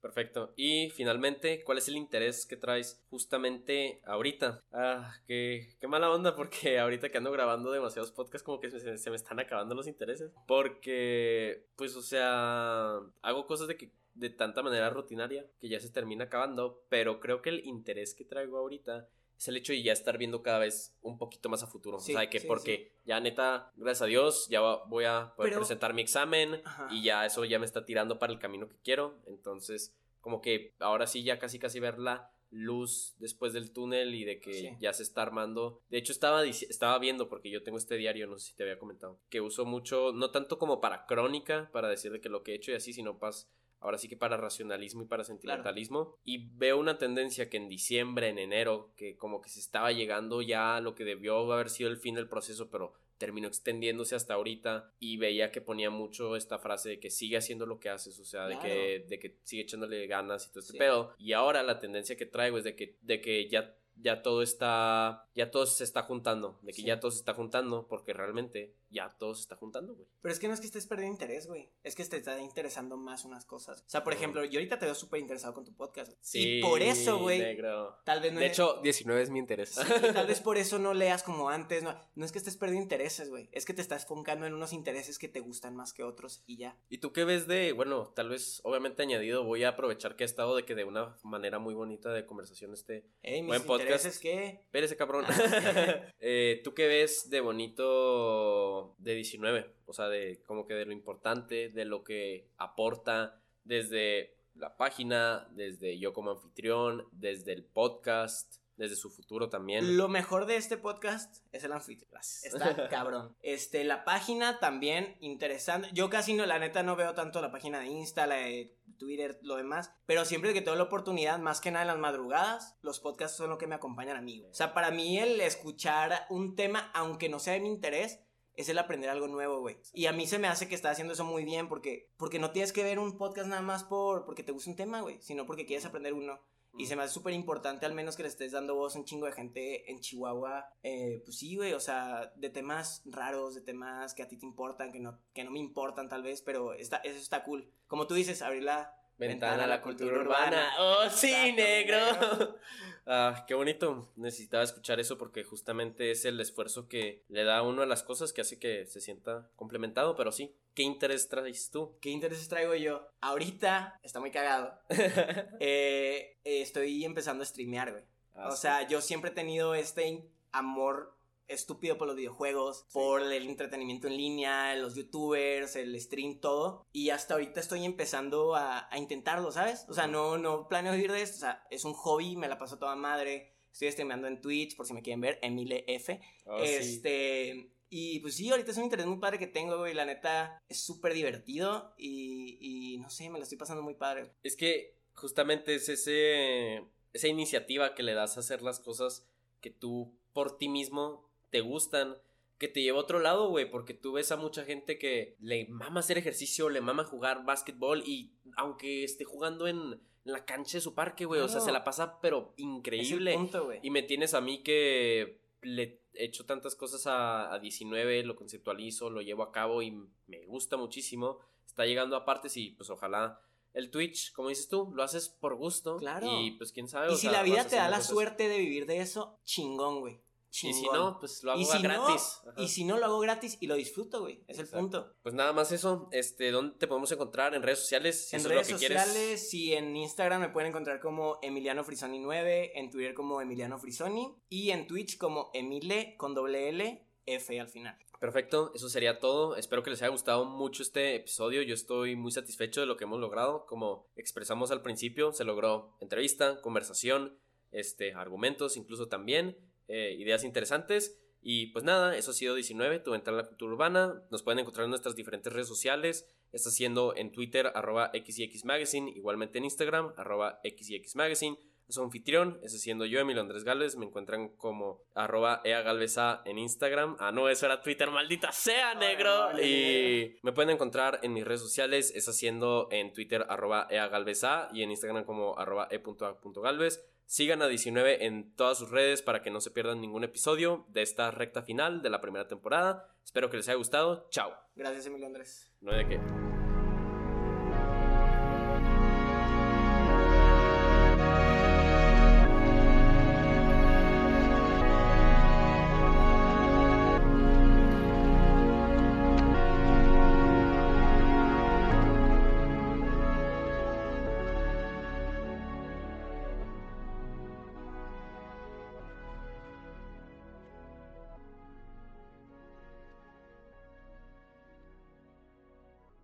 Perfecto. Y finalmente, ¿cuál es el interés que traes justamente ahorita? Ah, qué, qué mala onda porque (laughs) ahorita que ando grabando demasiados podcasts como que se, se me están acabando los intereses. Porque, pues, o sea, hago cosas de que de tanta manera rutinaria que ya se termina acabando, pero creo que el interés que traigo ahorita es el hecho de ya estar viendo cada vez un poquito más a futuro. o sea, que porque ya neta, gracias a Dios, ya voy a poder presentar mi examen y ya eso ya me está tirando para el camino que quiero. Entonces, como que ahora sí ya casi casi ver la luz después del túnel y de que ya se está armando. De hecho, estaba, estaba viendo, porque yo tengo este diario, no sé si te había comentado, que uso mucho, no tanto como para crónica, para decir de que lo que he hecho y así, sino pas, ahora sí que para racionalismo y para sentimentalismo. Y veo una tendencia que en diciembre, en enero, que como que se estaba llegando ya a lo que debió haber sido el fin del proceso, pero terminó extendiéndose hasta ahorita y veía que ponía mucho esta frase de que sigue haciendo lo que haces, o sea, de, que, de que sigue echándole ganas y todo este pedo. Y ahora la tendencia que traigo es de que, de que ya ya todo está, ya todo se está juntando, de que ya todo se está juntando, porque realmente ya todo se está juntando, güey. Pero es que no es que estés perdiendo interés, güey, es que te está interesando más unas cosas. O sea, por ejemplo, yo ahorita te veo súper interesado con tu podcast. Sí, y por eso, güey, tal vez no De hecho, 19 es mi interés. tal vez por eso no leas como antes, no, no es que estés perdiendo intereses, güey, es que te estás enfocando en unos intereses que te gustan más que otros y ya. ¿Y tú qué ves de, bueno, tal vez, obviamente añadido, voy a aprovechar que he estado de que de una manera muy bonita de conversación este buen podcast es que. Espérese, cabrón. Ah, (laughs) eh, ¿Tú qué ves de bonito de 19? O sea, de como que de lo importante, de lo que aporta desde la página, desde yo como anfitrión, desde el podcast desde su futuro también. Lo mejor de este podcast es el anfitrión. Está (laughs) cabrón. Este, la página también interesante. Yo casi no, la neta, no veo tanto la página de Insta, la de Twitter, lo demás. Pero siempre que tengo la oportunidad, más que nada en las madrugadas, los podcasts son lo que me acompañan a mí. O sea, para mí el escuchar un tema, aunque no sea de mi interés, es el aprender algo nuevo, güey. Y a mí se me hace que está haciendo eso muy bien porque, porque no tienes que ver un podcast nada más por, porque te gusta un tema, güey, sino porque quieres aprender uno. Y se me hace súper importante, al menos que le estés dando voz a un chingo de gente en Chihuahua. Eh, pues sí, güey, o sea, de temas raros, de temas que a ti te importan, que no, que no me importan tal vez, pero está, eso está cool. Como tú dices, abrir la ventana, a la cultura, urbana. ¡Oh, sí, negro! (laughs) ah, qué bonito. Necesitaba escuchar eso porque justamente es el esfuerzo que le da a uno a las cosas que hace que se sienta complementado, pero sí, ¿Qué interés traes tú? ¿Qué intereses traigo yo? Ahorita está muy cagado. Eh, (laughs) eh, estoy empezando a streamear, güey. Ah, o sea, yo siempre he tenido este amor estúpido por los videojuegos, por el entretenimiento en línea, los youtubers, el stream, todo. Y hasta ahorita estoy empezando a, intentarlo, ¿sabes? O sea, no, no planeo vivir de esto. O sea, es un hobby, me la paso toda madre. Estoy streameando en Twitch, por si me quieren ver, Emile F. Oh, este. Y pues sí, ahorita es un interés muy padre que tengo, güey. La neta es súper divertido y, y no sé, me lo estoy pasando muy padre. Es que justamente es ese, esa iniciativa que le das a hacer las cosas que tú por ti mismo te gustan, que te lleva a otro lado, güey, porque tú ves a mucha gente que le mama hacer ejercicio, le mama jugar básquetbol y aunque esté jugando en, la cancha de su parque, güey, o sea, se la pasa pero increíble. y me tienes a mí que le he hecho tantas cosas a, a 19, lo conceptualizo, lo llevo a cabo y me gusta muchísimo. Está llegando a partes y pues ojalá el Twitch, como dices tú, lo haces por gusto. Claro. Y pues quién sabe. Y si la vida te da la suerte de vivir de eso, chingón, güey. Y si no, pues lo hago gratis. y si no, lo hago gratis y lo disfruto, güey. Es el punto. Pues nada más eso. Este, ¿dónde te podemos encontrar? En redes sociales. en redes sociales, sí, en Instagram me pueden encontrar como Emiliano Frisoni 9, en Twitter como Emiliano Frisoni y en Twitch como Emile con doble L, F al final. Perfecto, eso sería todo. Espero que les haya gustado mucho este episodio. Yo estoy muy satisfecho de lo que hemos logrado. Como expresamos al principio, se logró entrevista, conversación, este, argumentos, incluso también. Eh, ideas interesantes. Y pues nada, eso ha sido 19, tu ventana a la cultura urbana. Nos pueden encontrar en nuestras diferentes redes sociales. Está siendo en Twitter, arroba XX Magazine, igualmente en Instagram, arroba XX Magazine. Su anfitrión, ese siendo yo, Emilio Andrés Galvez, me encuentran como arroba eagalvesa en Instagram. Ah, no, eso era Twitter, maldita sea, negro. y me pueden encontrar en mis redes sociales, es haciendo en Twitter arroba eagalvesa y en Instagram como arroba e.a.galvez. Sigan a 19 en todas sus redes para que no se pierdan ningún episodio de esta recta final de la primera temporada. Espero que les haya gustado. Chao. Gracias, Emilio Andrés. No hay de qué.